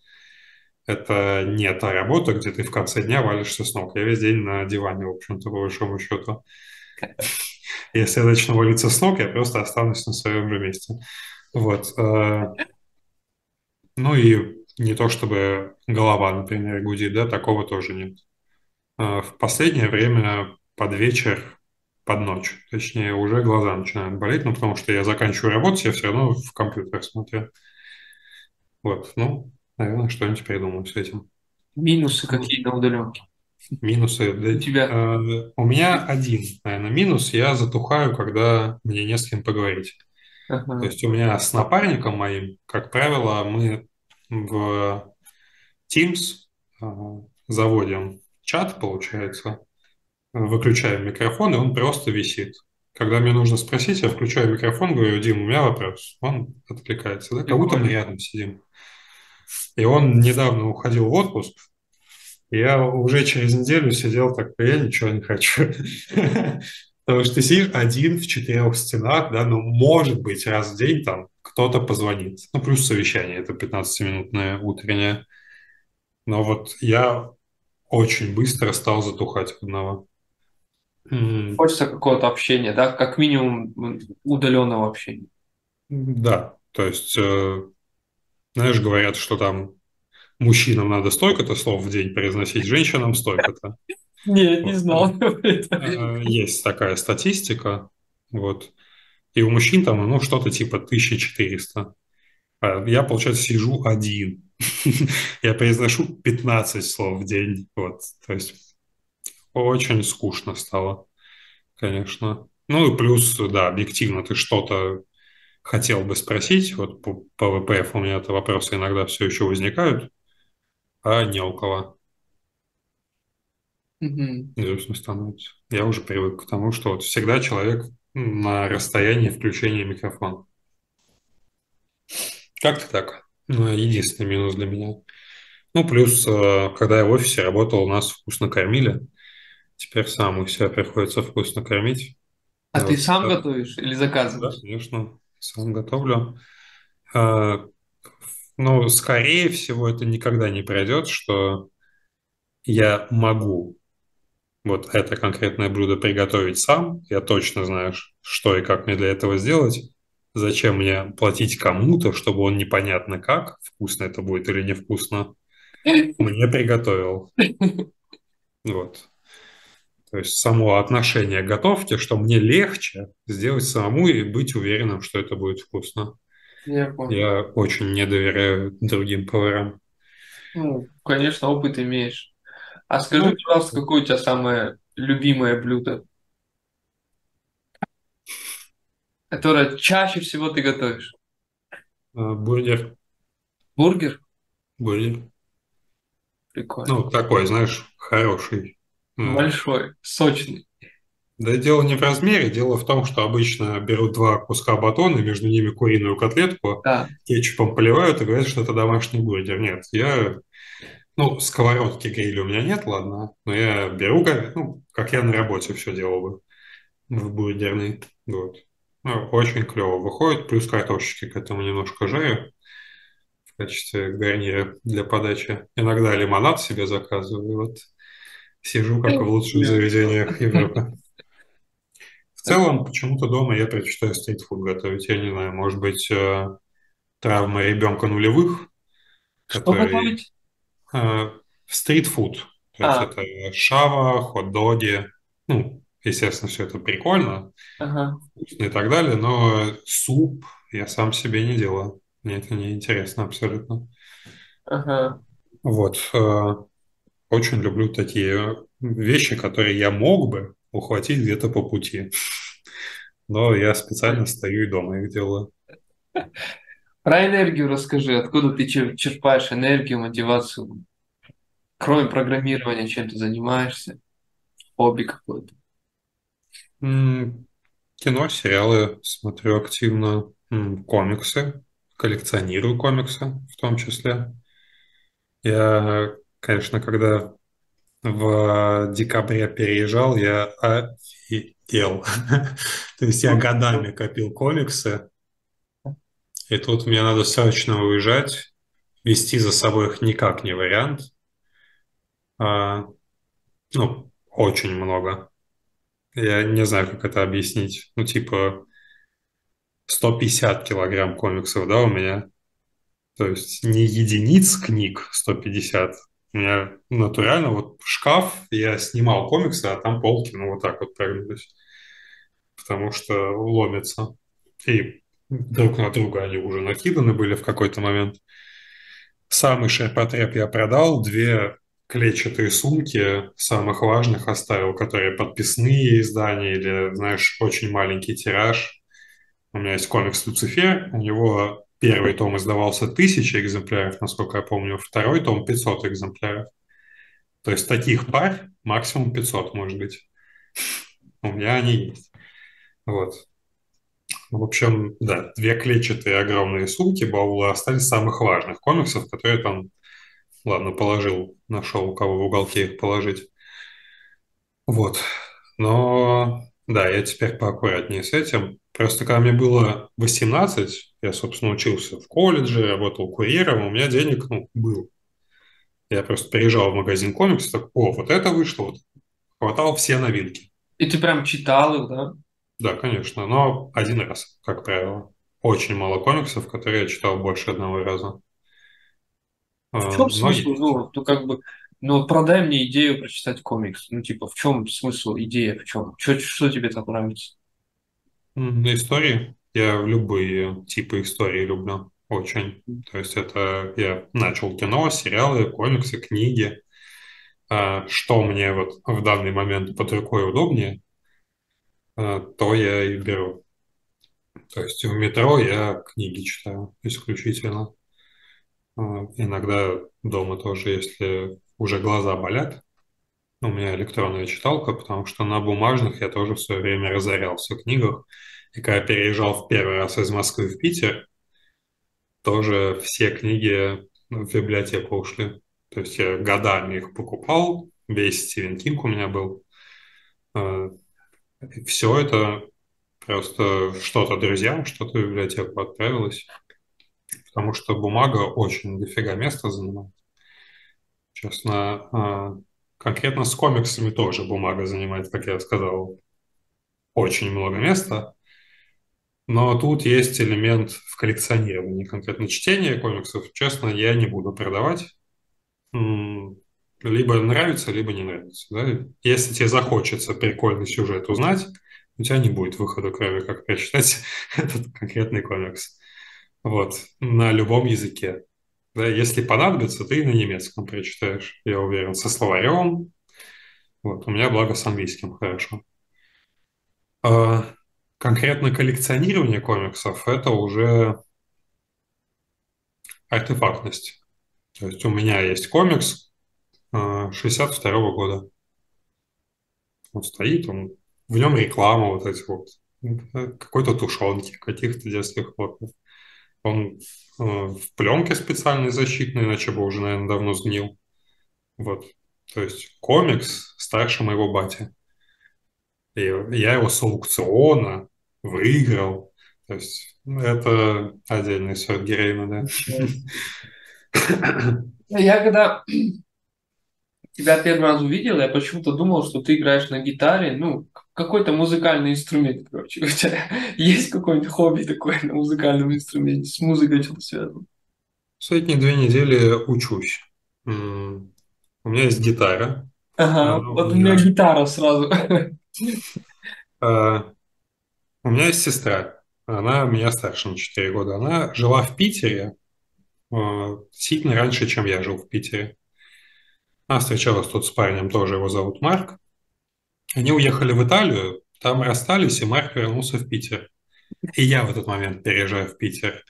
Это не та работа, где ты в конце дня валишься с ног. Я весь день на диване, в общем-то, по большому счету. Если я начну валиться с ног, я просто останусь на своем же месте. Вот. э, Ну и не то чтобы голова, например, гудит, да, такого тоже нет. Э, В последнее время под вечер, под ночь, точнее, уже глаза начинают болеть, ну, потому что я заканчиваю работать, я все равно в компьютер смотрю. Вот, ну, наверное, что-нибудь придумаю с этим. Минусы Ну, какие на удаленке? Минусы. У да, тебя. э, у меня один, наверное, минус. Я затухаю, когда мне не с кем поговорить. То Ага. есть у меня с напарником моим, как правило, мы в Teams э, заводим чат, получается, выключаем микрофон, и он просто висит. Когда мне нужно спросить, я включаю микрофон, говорю, Дим, у меня вопрос. Он откликается, да, как будто мы рядом сидим. И он недавно уходил в отпуск, я уже через неделю сидел так, я ничего не хочу. Потому что ты сидишь один в четырех стенах, да, ну, может быть, раз в день там кто-то позвонит. Ну, плюс совещание, это 15-минутное утреннее. Но вот я очень быстро стал затухать одного. Хочется какого-то общения, да? Как минимум удаленного общения. Да, то есть, э, знаешь, говорят, что там мужчинам надо столько-то слов в день произносить, женщинам столько-то. Нет, не знал. Э, Есть такая статистика, вот. И у мужчин там, ну, что-то типа 1400. А я, получается, сижу один. Я произношу 15 слов в день, вот. То есть очень скучно стало, конечно. Ну и плюс, да, объективно ты что-то хотел бы спросить, вот по, по ВПФ у меня это вопросы иногда все еще возникают, а не у кого. Мгм. грустно становится. Я уже привык к тому, что вот всегда человек на расстоянии включения микрофона. Как-то так. Ну, единственный минус для меня. Ну, плюс, э, когда я в офисе работал, нас вкусно кормили. Теперь саму себя приходится вкусно кормить. А ты Вот. сам готовишь или Да, заказываешь? конечно, сам готовлю. А, Ну, скорее всего, это никогда не пройдет, что я могу вот это конкретное блюдо приготовить сам. Я точно знаю, что и как мне для этого сделать. Зачем мне платить кому-то, чтобы он непонятно как, вкусно это будет или невкусно, мне приготовил. Вот. То есть само отношение к готовке, что мне легче сделать самому и быть уверенным, что это будет вкусно. Я понял. Я очень не доверяю другим поварам. Ну, конечно, опыт имеешь. А скажи, Ну, пожалуйста, какое у тебя самое любимое блюдо, которое чаще всего ты готовишь? э, бургер, Бургер? бургер. Прикольно. Ну, такой, знаешь, хороший. М. Большой, сочный. Да дело не в размере, дело в том, что обычно берут два куска батона, между ними куриную котлетку, Да. кетчупом поливают и говорят, что это домашний бургер. Нет, я... Ну, сковородки гриля у меня нет, ладно, но я беру, ну, как я на работе все делал бы, в бургерный. Вот. Ну, очень клево выходит, плюс картошечки к этому немножко жарю в качестве гарнира для подачи. Иногда лимонад себе заказываю, вот сижу как в лучших заведениях Европы. В целом, почему-то дома я предпочитаю стритфуд готовить. Я не знаю, может быть, э, травма ребенка нулевых, Что который готовить? э, стритфуд. То есть А, это шава, хот-доги. Ну, естественно, все это прикольно, ага, вкусно и так далее, но суп я сам себе не делаю. Мне это не интересно абсолютно. ага. Вот. э, Очень люблю такие вещи, которые я мог бы ухватить где-то по пути. Но я специально стою и дома их делаю. Про энергию расскажи. Откуда ты чер- черпаешь энергию, мотивацию? Кроме программирования, чем ты занимаешься? Хобби какое-то? Кино, сериалы смотрю активно, комиксы, коллекционирую комиксы в том числе. Я, конечно, когда в декабре переезжал, я офигел. То есть я годами копил комиксы, и тут мне надо срочно уезжать, вести за собой их никак не вариант. А, ну, очень много. Я не знаю, как это объяснить. Ну, типа 150 килограмм комиксов, да, у меня. То есть не единиц книг 150. У меня натурально вот шкаф, я снимал комиксы, а там полки, ну, вот так вот прогнулись. Потому что ломятся. И друг на друга они уже накиданы были в какой-то момент. Самый ширпотреб я продал, две клетчатые сумки самых важных оставил, которые подписные издания или, знаешь, очень маленький тираж. У меня есть комикс «Люцифер», у него первый том издавался тысяча экземпляров, насколько я помню, второй том 500 экземпляров. То есть таких пар максимум 500 может быть. У меня они есть. Вот. В общем, да, две клетчатые огромные сумки, баулы остались самых важных комиксов, которые там Ладно, положил, нашел, у кого в уголке их положить. Вот. Но да, я теперь поаккуратнее с этим. Просто когда мне было 18, я, собственно, учился в колледже, работал курьером, у меня денег, ну, был. Я просто приезжал в магазин комиксов, так, о, вот это вышло, вот. Хватал все новинки. И ты прям читал их, да? Да, конечно, но один раз, как правило. Очень мало комиксов, которые я читал больше одного раза. В А, чем Но смысл? Ну, ну как бы, ну продай мне идею прочитать комикс. Ну, типа, в чем смысл, идея, в чем? Что, что тебе так нравится? М, Истории. Я любые типы истории люблю. Очень. То есть это я начал кино, сериалы, комиксы, книги. А что мне вот в данный момент под рукой удобнее, а, то я и беру. То есть в метро я книги читаю исключительно. Иногда дома тоже, если уже глаза болят, У меня электронная читалка, потому что на бумажных я тоже в свое время разорялся в книгах. И когда переезжал в первый раз из Москвы в Питер, тоже все книги в библиотеку ушли. То есть я годами их покупал, весь Стивен Кинг у меня был. А, все это просто что-то друзьям, что-то в библиотеку отправилось, потому что бумага очень дофига места занимает. Честно, а, конкретно с комиксами тоже бумага занимает, как я сказал, очень много места. Но тут есть элемент в коллекционировании, конкретно чтение комиксов. Честно, я не буду продавать. Либо нравится, либо не нравится. Да? Если тебе захочется прикольный сюжет узнать, у тебя не будет выхода, кроме как прочитать этот конкретный комикс. Вот. На любом языке. Да, если понадобится, ты на немецком прочитаешь, я уверен, со словарем. Вот. У меня, благо, с английским хорошо. А, конкретно коллекционирование комиксов – это уже артефактность. То есть у меня есть комикс 62 -го года. Он стоит, он, в нем реклама вот эти вот, какой-то тушенки, каких-то детских хлопьев. Он э, в пленке специальной защитной, иначе бы уже, наверное, давно сгнил. Вот. То есть комикс старше моего бати. И я его с аукциона выиграл. То есть ну, это отдельный сорт героина, да. Я когда тебя первый раз увидел, я почему-то думал, что ты играешь на гитаре, ну, какой-то музыкальный инструмент, короче. У тебя есть какое-нибудь хобби такое на музыкальном инструменте? С музыкой что-то связано? Последние две недели учусь. У меня есть гитара. Ага, вот у меня гитара сразу. А, у меня есть сестра. Она меня старше на 4 года. Она жила в Питере а, сильно раньше, чем я жил в Питере. Она встречалась тут с парнем, тоже его зовут Марк. Они уехали в Италию, там расстались, и Марк вернулся в Питер. И я в этот момент переезжаю в Питер.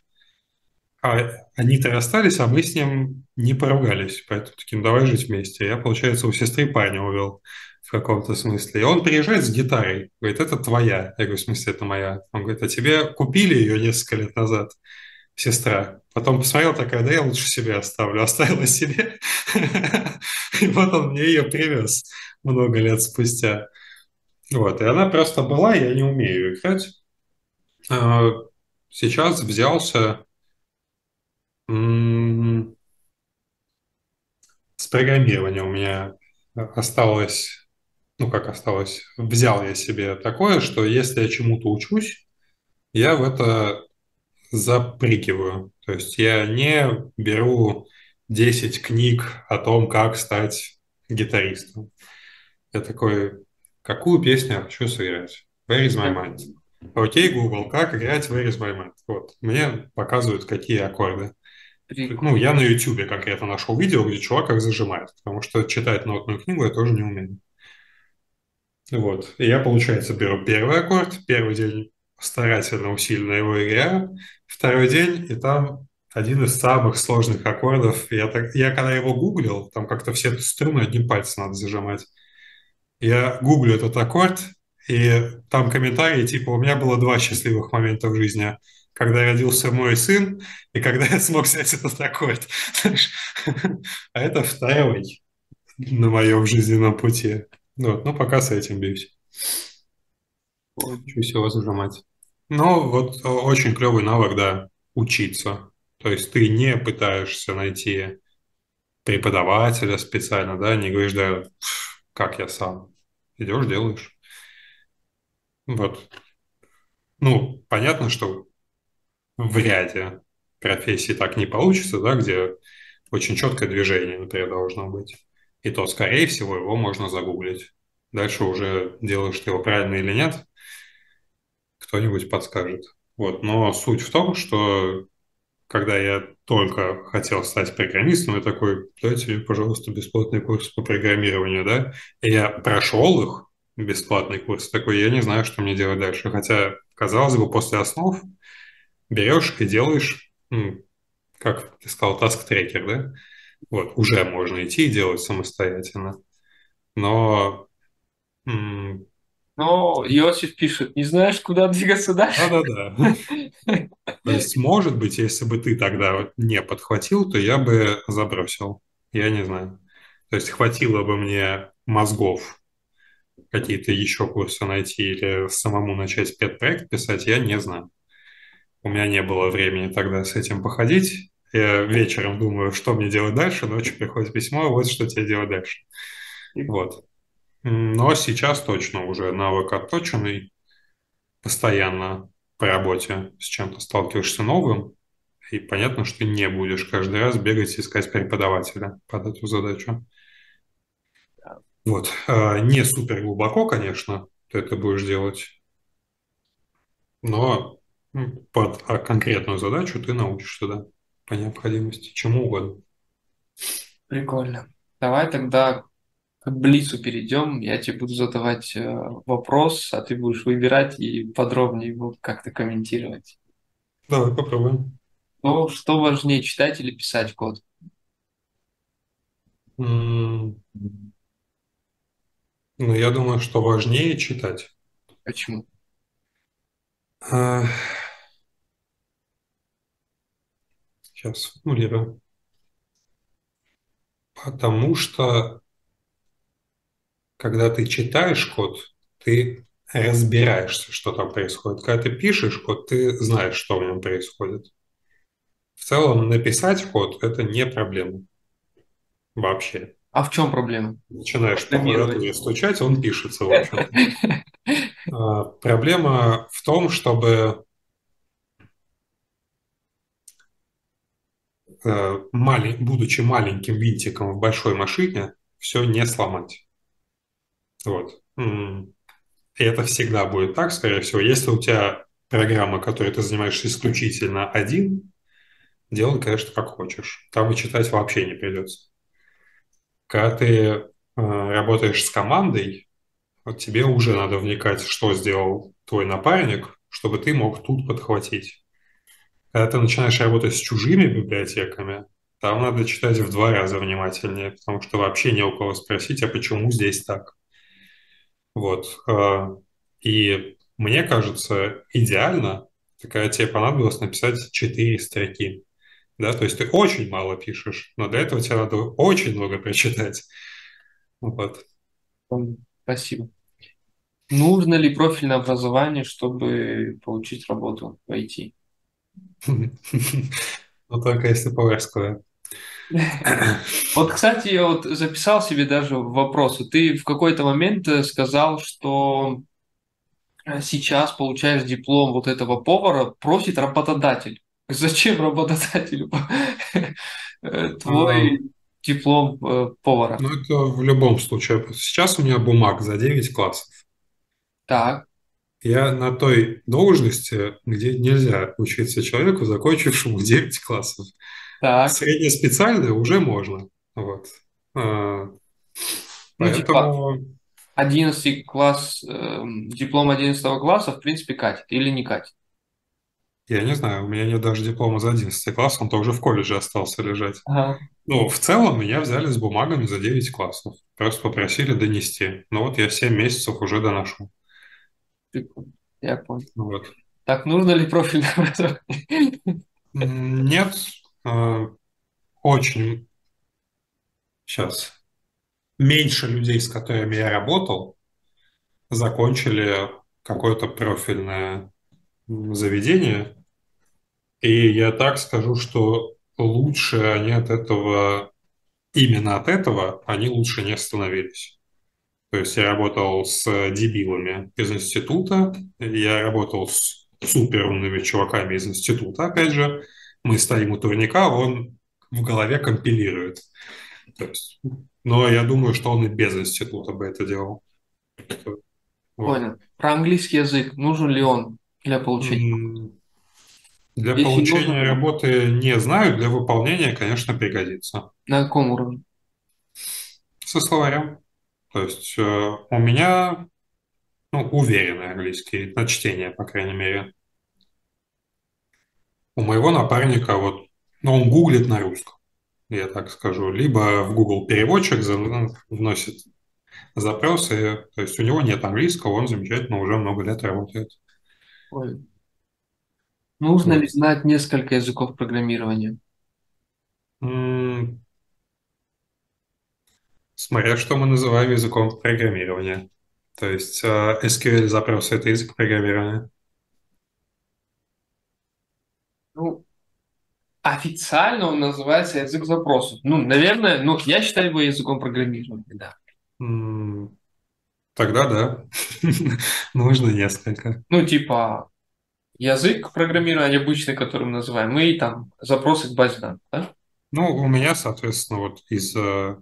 А они-то расстались, а мы с ним не поругались. Поэтому таким, давай жить вместе. Я, получается, у сестры парня увел в каком-то смысле. И он приезжает с гитарой. Говорит, это твоя. Я говорю, в смысле, это моя. Он говорит, а тебе купили ее несколько лет назад, сестра. Потом посмотрел такая, да я лучше себе оставлю. Оставила себе. И вот он мне ее привез много лет спустя. Вот, и она просто была, я не умею играть. А, сейчас взялся с программированием у меня осталось, ну как осталось, взял я себе такое, что если я чему-то учусь, я в это запрыгиваю. То есть я не беру 10 книг о том, как стать гитаристом. Я такой, какую песню я хочу сыграть? Where is my mind? Окей, Google, как играть Where is my mind? Вот, мне показывают, какие аккорды. Прикольно. Ну, я на YouTube конкретно нашел видео, где чувак их зажимает, потому что читать нотную книгу я тоже не умею. Вот. И я, получается, беру первый аккорд, первый день старательно, усиленно его играю, второй день, и там один из самых сложных аккордов. Я, так, я когда его гуглил, там как-то все струны одним пальцем надо зажимать. Я гуглю этот аккорд, и там комментарии типа «У меня было два счастливых момента в жизни когда родился мой сын и когда я смог взять этот аккорд. А это второй на моем жизненном пути. Вот, ну, пока с этим бьюсь. Учусь его зажимать. Ну, вот очень клевый навык, да, учиться. То есть ты не пытаешься найти преподавателя специально, да, не говоришь, да, как я сам. Идешь, делаешь. Вот. Ну, понятно, что в ряде профессий так не получится, да, где очень четкое движение, например, должно быть. И то, скорее всего, его можно загуглить. Дальше уже делаешь ты его правильно или нет, кто-нибудь подскажет. Вот. Но суть в том, что когда я только хотел стать программистом, я такой, дайте мне, пожалуйста, бесплатный курс по программированию, да? И я прошел их, бесплатный курс, такой, я не знаю, что мне делать дальше. Хотя, казалось бы, после основ берешь и делаешь, как ты сказал, tracker, да? Вот, уже можно идти и делать самостоятельно. но Но Иосиф пишет, не знаешь, куда двигаться дальше? да-да-да. То есть, может быть, если бы ты тогда вот не подхватил, то я бы забросил. Я не знаю. То есть хватило бы мне мозгов какие-то еще курсы найти или самому начать спецпроект писать, я не знаю. У меня не было времени тогда с этим походить. Я вечером думаю, что мне делать дальше, ночью приходит письмо, вот что тебе делать дальше. Вот. Но сейчас точно уже навык отточенный, постоянно по работе с чем-то сталкиваешься новым, и понятно, что не будешь каждый раз бегать и искать преподавателя под эту задачу. Вот. А, Не супер глубоко, конечно, ты это будешь делать, но под а, конкретную задачу ты научишься, да, по необходимости, чему угодно. Прикольно. Давай тогда к Блицу перейдем. Я тебе буду задавать э, вопрос, а ты будешь выбирать и подробнее его как-то комментировать. Давай попробуем. Ну, что важнее, читать или писать код? Ну, я думаю, что важнее читать. Почему? А, Сейчас сформулирую. Потому что, когда ты читаешь код, ты разбираешься, что там происходит. Когда ты пишешь код, ты знаешь, что в нем происходит. В целом, написать код– это не проблема вообще. А в чем проблема? Начинаешь по клавиатуре стучать, он пишется, в общем. А, Проблема в том, чтобы э, будучи маленьким винтиком в большой машине, все не сломать. Вот. И это всегда будет так, скорее всего. Если у тебя программа, которой ты занимаешься исключительно один, делай, конечно, как хочешь. Там и читать вообще не придется. Когда ты э, работаешь с командой, вот тебе уже надо вникать, что сделал твой напарник, чтобы ты мог тут подхватить. Когда ты начинаешь работать с чужими библиотеками, там надо читать в два раза внимательнее, потому что вообще не у кого спросить, а почему здесь так. Вот. э, И мне кажется, идеально, когда тебе понадобилось написать четыре строки. Да, то есть ты очень мало пишешь, но для этого тебе надо очень много прочитать. Вот. Спасибо. Нужно ли профильное образование, чтобы получить работу в IT? Но только если поварскую. Вот, кстати, я вот записал себе даже вопрос. Ты в какой-то момент э, сказал, что э, сейчас, получаешь диплом вот этого повара, просит работодатель. Зачем работодателю э, твой диплом повара? Ну, это в любом случае. Сейчас у меня бумаг за 9 классов. Так, Я на той должности, где нельзя учиться человеку, закончившему 9 классов. Так. Среднеспециальное уже можно. Вот. А, Ну, типа, Поэтому 11 класс, эм, диплом 11 класса, в принципе, катит или не катит? я не знаю, у меня нет даже диплома за 11 класс, он тоже в колледже остался лежать. Ага, Ну, в целом меня взяли с бумагами за 9 классов. Просто попросили донести. Ну вот я 7 месяцев уже доношу. Я понял. Вот. Так, нужно ли профильное образование? Нет, очень сейчас меньше людей, с которыми я работал, закончили какое-то профильное заведение. И я так скажу, что лучше они от этого, именно от этого, они лучше не становились. То есть я работал с дебилами из института, я работал с суперумными чуваками из института, опять же. Мы стоим у турника, он в голове компилирует. То есть, но я думаю, что он и без института бы это делал. Вот. Понял. Про английский язык. Нужен ли он для получения? Для Если получения нужно- работы не знаю, для выполнения, конечно, пригодится. На каком уровне? Со словарем. То есть э, у меня ну, уверенный английский, на чтение, по крайней мере. У моего напарника вот, ну, он гуглит на русском, я так скажу. Либо в Google переводчик ну, вносит запросы, то есть у него нет английского, он замечательно уже много лет работает. Ой. Нужно ли знать несколько языков программирования? М, Смотря что мы называем языком программирования. То есть э, SQL запросы – это язык программирования. Ну, официально он называется язык запросов. Ну, наверное, ну, я считаю его языком программирования, да. Тогда да, нужно несколько. Ну, типа, язык программирования обычный, который мы называем, и там запросы к базе данных, да? Ну, у меня, соответственно, вот из э,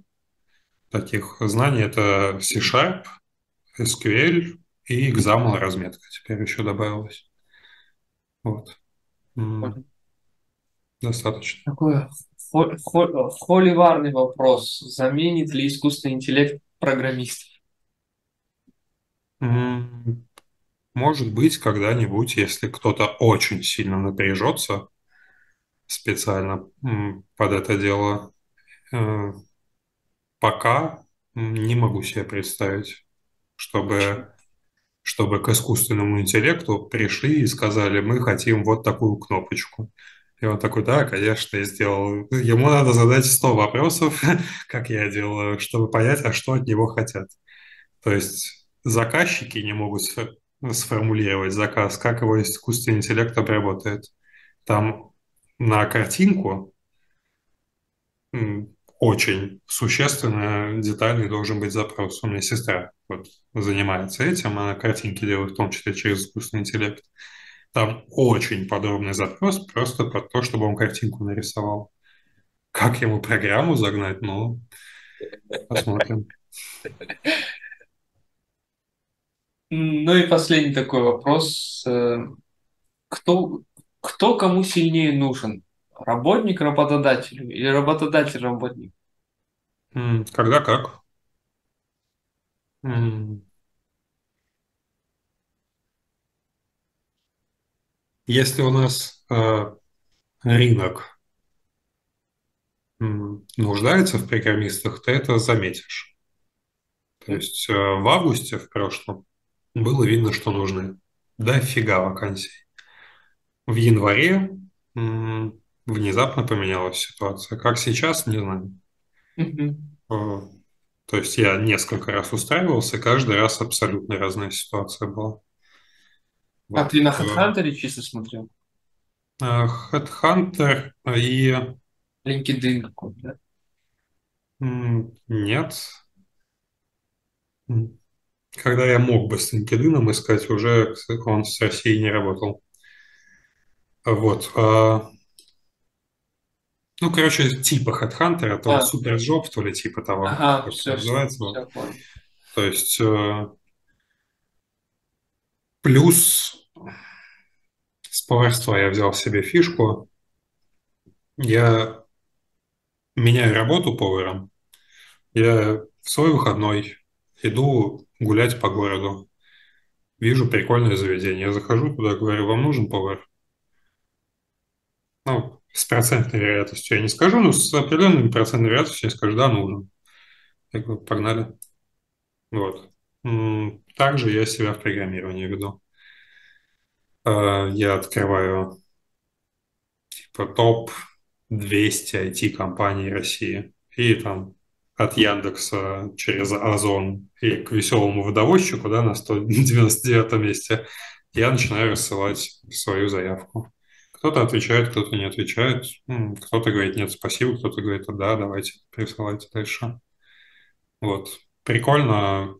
таких знаний это C-Sharp, SQL и XAML разметка теперь еще добавилась. Вот. М. Достаточно. Такой хо- хо- холиварный вопрос. Заменит ли искусственный интеллект программистов? М, Может быть, когда-нибудь, если кто-то очень сильно напряжется специально м, под это дело, э, пока м, не могу себе представить, Почему? Чтобы, к искусственному интеллекту пришли и сказали, мы хотим вот такую кнопочку. И он такой, да, конечно, я сделал. Ему надо задать 100 вопросов, как я делаю, чтобы понять, а что от него хотят. То есть заказчики не могут сфо- сформулировать заказ, как его искусственный интеллект обработает. Там на картинку очень существенно детальный должен быть запрос. У меня сестра вот, занимается этим, она картинки делает в том числе через искусственный интеллект. Там очень подробный запрос просто под то, чтобы он картинку нарисовал. Как ему программу загнать, ну, посмотрим. Ну и последний такой вопрос. Э, Кто, кто кому сильнее нужен? Работник работодателю или работодатель работник? Когда как? Если у нас э, рынок нуждается в программистах, ты это заметишь. То есть э, в августе в прошлом было видно, что нужны дофига вакансий. В январе м, внезапно поменялась ситуация. Как сейчас, не знаю. Э, То есть я несколько раз устраивался, каждый раз абсолютно разная ситуация была. А ты на Э, HeadHunter чисто смотрел? э, Headhunter и LinkedIn какой-то, да? нет. Когда я мог бы с LinkedIn искать, уже он с Россией не работал. Вот. А, Ну, короче, типа HeadHunter, то ли А, Superjob, то ли типа того, ага, как все, все, называется. Все, понял. То есть э, плюс с поварства я взял себе фишку. Я меняю работу поваром. Я в свой выходной иду гулять по городу. Вижу прикольное заведение. Я захожу туда, говорю, вам нужен повар? Ну, с процентной вероятностью я не скажу, но с определенной процентной вероятностью я скажу, да, нужен. Я говорю, погнали. Вот. Также я себя в программировании веду. Э, Я открываю типа топ 200 IT-компаний России. И там от Яндекса через Озон и к веселому водовозчику, да, на 199 месте, я начинаю рассылать свою заявку. Кто-то отвечает, кто-то не отвечает. Кто-то говорит нет, спасибо, кто-то говорит да, давайте присылайте дальше. Вот. Прикольно.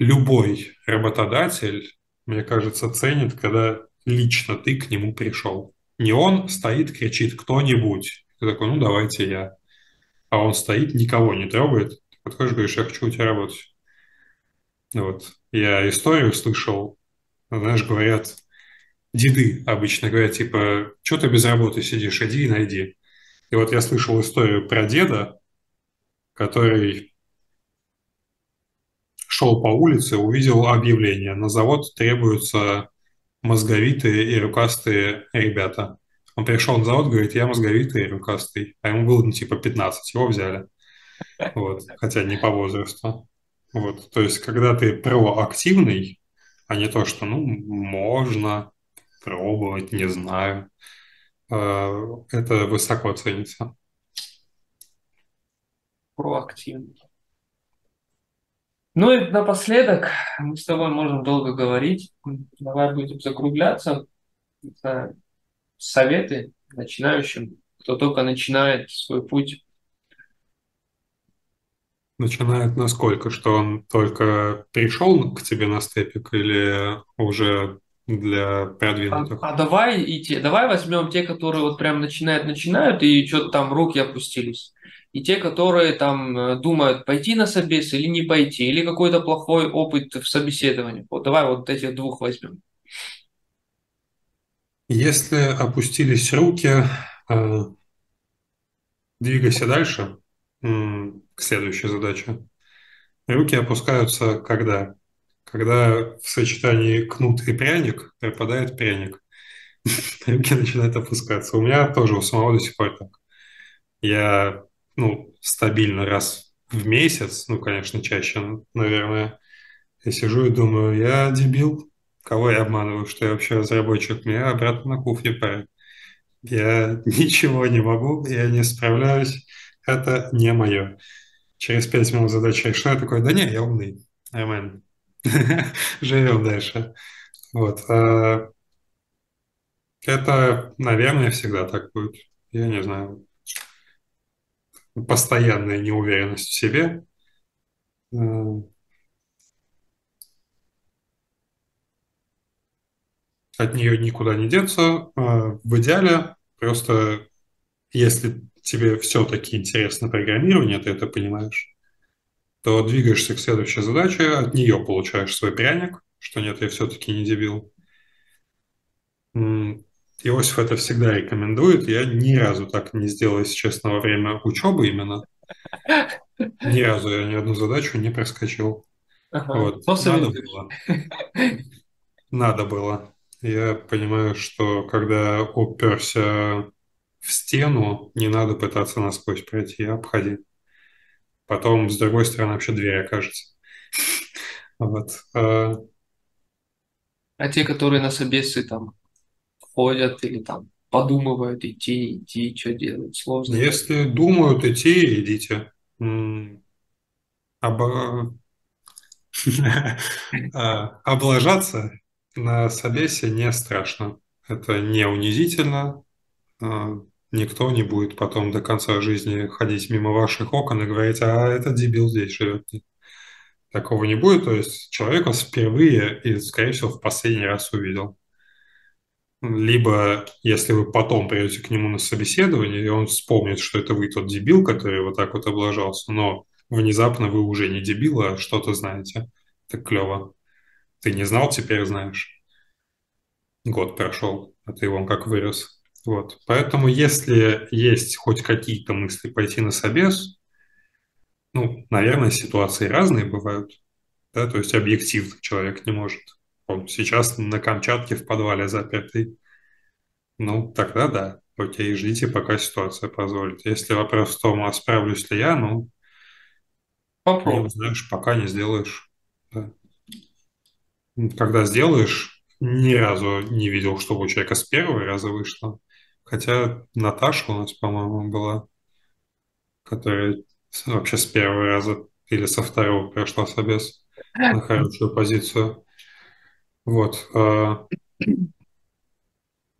Любой работодатель, мне кажется, ценит, когда лично ты к нему пришел. Не он стоит, кричит кто-нибудь. Ты такой, ну давайте я. А он стоит, никого не трогает. Ты подходишь, говоришь, я хочу у тебя работать. Вот. Я историю слышал, знаешь, говорят, деды обычно говорят, типа, что ты без работы сидишь, иди и найди. И вот я слышал историю про деда, который шел по улице, увидел объявление. На завод требуются мозговитые и рукастые ребята. Он пришел на завод, говорит, я мозговитый и рукастый. А ему было, ну, типа, 15, его взяли. Вот. Хотя не по возрасту. Вот, то есть, когда ты проактивный, а не то, что, ну, можно пробовать, не знаю, э, это высоко ценится. Проактивный. Ну и напоследок, мы с тобой можем долго говорить, давай будем закругляться. Это советы начинающим, кто только начинает свой путь Начинает насколько? Что он только пришел к тебе на степик или уже для А, продвинутых? а давай и те, давай возьмем те, которые вот прям начинают, начинают, и что-то там руки опустились. И те, которые там э, думают, пойти на собес или не пойти, или какой-то плохой опыт в собеседовании. Вот давай вот этих двух возьмем. Если опустились руки, э, двигайся дальше к следующей задаче. Руки опускаются когда? Когда в сочетании кнут и пряник пропадает пряник. Руки начинают опускаться. У меня тоже у самого до сих пор так. Я, ну, стабильно раз в месяц, ну, конечно, чаще, наверное, я сижу и думаю, я дебил, кого я обманываю, что я вообще разработчик, меня обратно на кухне парят. Я ничего не могу, я не справляюсь, это не мое. Через пять минут задача решена, я такой, да не, я умный, нормально. Живем дальше. Вот. а Это, наверное, всегда так будет. Я не знаю. Постоянная неуверенность в себе. Э, От нее никуда не деться. А В идеале просто, если тебе все-таки интересно программирование, ты это понимаешь, то двигаешься к следующей задаче, от нее получаешь свой пряник, что нет, я все-таки не дебил. Иосиф это всегда рекомендует. Я ни разу так не сделал, если честно, во время учебы именно. Ни разу я ни одну задачу не проскочил. Ага. Вот. Но Надо было. Надо было. Я понимаю, что когда уперся в стену, не надо пытаться насквозь пройти, а обходи. Потом с другой стороны вообще дверь окажется. Вот. А А те, которые на собесы там ходят или там подумывают идти, идти, что делать, сложно. Если думают идти, идите. Обо- А, Облажаться на собесе не страшно. Это не унизительно. Никто не будет потом до конца жизни ходить мимо ваших окон и говорить, а этот дебил здесь живет. Такого не будет. То есть человек вас впервые и, скорее всего, в последний раз увидел. Либо, если вы потом придете к нему на собеседование, и он вспомнит, что это вы тот дебил, который вот так вот облажался, но внезапно вы уже не дебил, а что-то знаете. Так клево. Ты не знал, теперь знаешь. Год прошел, а ты вон как вырос. Вот. Поэтому, если есть хоть какие-то мысли пойти на собес, ну, наверное, ситуации разные бывают, да, то есть объективно человек не может. Он сейчас на Камчатке в подвале запертый. Ну, тогда да. Окей, ждите, пока ситуация позволит. Если вопрос в том, а справлюсь ли я, ну, не Попробуй. узнаешь, пока не сделаешь. Да. Когда сделаешь, ни разу не видел, чтобы у человека с первого раза вышло. Хотя Наташа у нас, по-моему, была, которая вообще с первого раза или со второго прошла собес на хорошую позицию. Вот. а,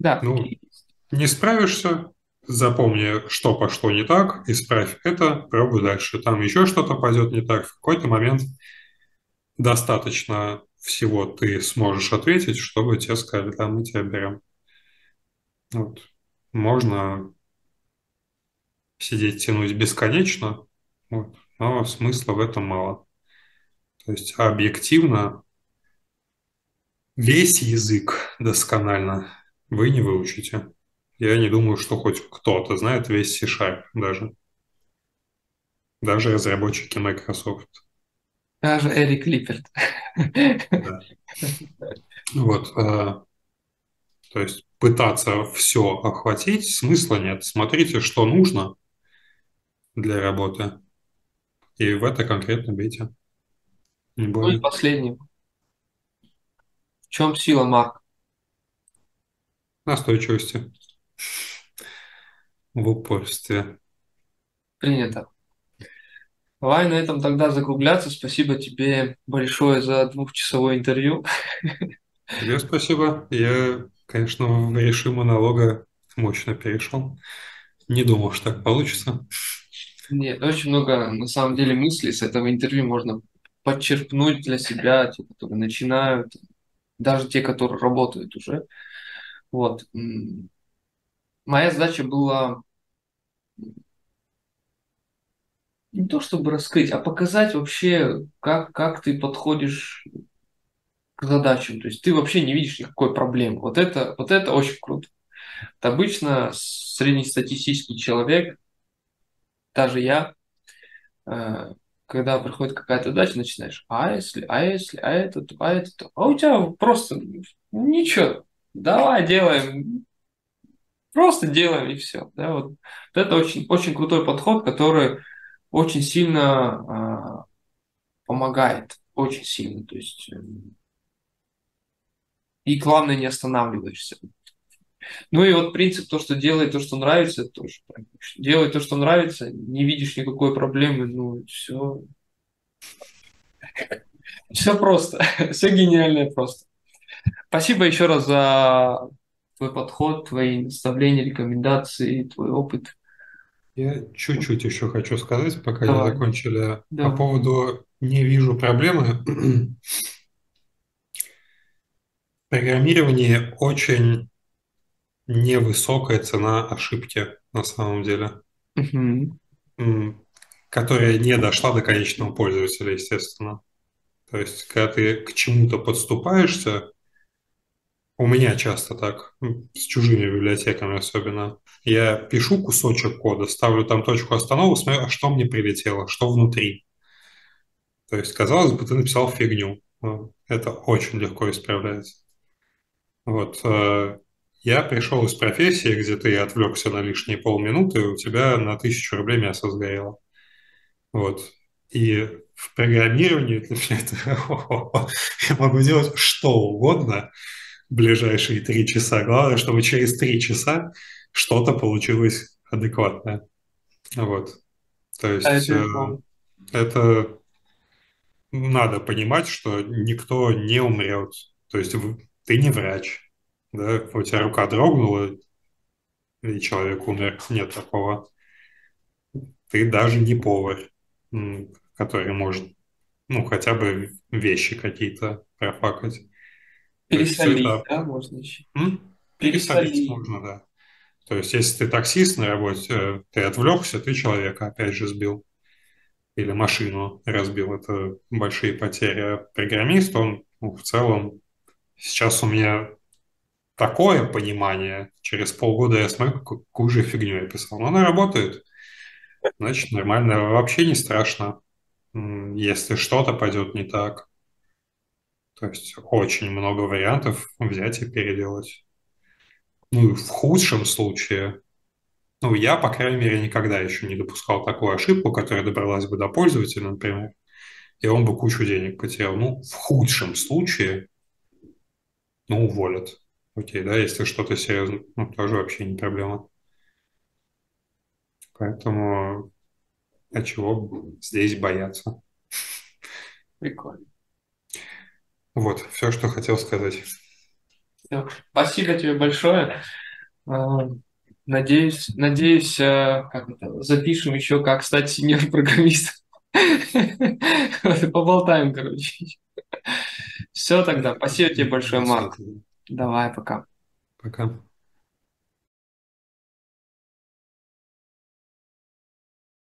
Да, Ну, не справишься, запомни, что пошло не так, исправь это, пробуй дальше. Там еще что-то пойдет не так. В какой-то момент достаточно всего ты сможешь ответить, чтобы тебе сказали, да, мы тебя берем. Вот. Можно сидеть тянуть бесконечно, вот, но смысла в этом мало. То есть объективно весь язык досконально вы не выучите. Я не думаю, что хоть кто-то знает весь C-Sharp даже. Даже разработчики Microsoft. Даже Эрик Липерт. Да. Вот. э, То есть пытаться все охватить смысла нет. Смотрите, что нужно для работы, и в это конкретно бейте. не Ну и более. последний. В чем сила, Марк? Настойчивости, в упорстве. Принято. Давай на этом тогда закругляться. Спасибо тебе большое за двухчасовое интервью. Тебе спасибо. Я, конечно, в режим монолога мощно перешел. Не думал, что так получится. Нет, очень много на самом деле мыслей с этого интервью можно подчерпнуть для себя, те, которые начинают, даже те, которые работают уже. Вот. Моя задача была не то чтобы раскрыть, а показать вообще, как, как ты подходишь к задачам. То есть ты вообще не видишь никакой проблемы. Вот это, вот это очень круто. Это обычно среднестатистический человек, даже я, э, когда приходит какая-то задача, начинаешь, а если, а если, а это, а это, а у тебя просто ничего, давай делаем, просто делаем и все. Да, вот. вот это очень, очень крутой подход, который очень сильно э, помогает, очень сильно. То есть э, и главное не останавливаешься. Ну и вот принцип, то, что делай то, что нравится, тоже. Делай то, что нравится, не видишь никакой проблемы, ну все. Все просто, все гениальное просто. Спасибо еще раз за твой подход, твои наставления, рекомендации, твой опыт. Я чуть-чуть еще хочу сказать, пока Давай. не закончили. Давай. По поводу «не вижу проблемы». Программирование очень невысокая цена ошибки на самом деле, угу. которая не дошла до конечного пользователя, естественно. То есть, когда ты к чему-то подступаешься, у меня часто так, с чужими библиотеками особенно, я пишу кусочек кода, ставлю там точку остановки, смотрю, а что мне прилетело, что внутри. То есть, казалось бы, ты написал фигню. Это очень легко исправляется. Вот. Э, я пришел из профессии, где ты отвлекся на лишние полминуты, и у тебя на тысячу рублей мясо сгорело. Вот. И в программировании для меня это... я могу делать что угодно в ближайшие три часа. Главное, чтобы через три часа что-то получилось адекватное. Вот. То есть а это, это надо понимать, что никто не умрет. То есть ты не врач, да, у тебя рука дрогнула, и человек умер. Нет такого. Ты даже не повар, который может, ну, хотя бы вещи какие-то профакать. Пересолить, это... да, можно еще? М? Пересолить, Пересолить можно, да. То есть, если ты таксист на работе, э, ты отвлекся, ты человека опять же сбил. Или машину разбил. Это большие потери. А программист, он ну, в целом... Сейчас у меня такое понимание. Через полгода я смотрю, какую же фигню я писал. Но она работает. Значит, нормально. Вообще не страшно, если что-то пойдет не так. То есть очень много вариантов взять и переделать. Ну, в худшем случае, ну, я, по крайней мере, никогда еще не допускал такую ошибку, которая добралась бы до пользователя, например, и он бы кучу денег потерял. Ну, в худшем случае, ну, уволят. Окей, да, если что-то серьезно, ну, тоже вообще не проблема. Поэтому, а чего здесь бояться? Прикольно. Вот, все, что хотел сказать. Все. Спасибо тебе большое. А, надеюсь, надеюсь, а, как это, запишем еще, как стать сеньор-программистом. Поболтаем, короче. Все тогда. Спасибо тебе большое, Марк. Давай, пока. Пока.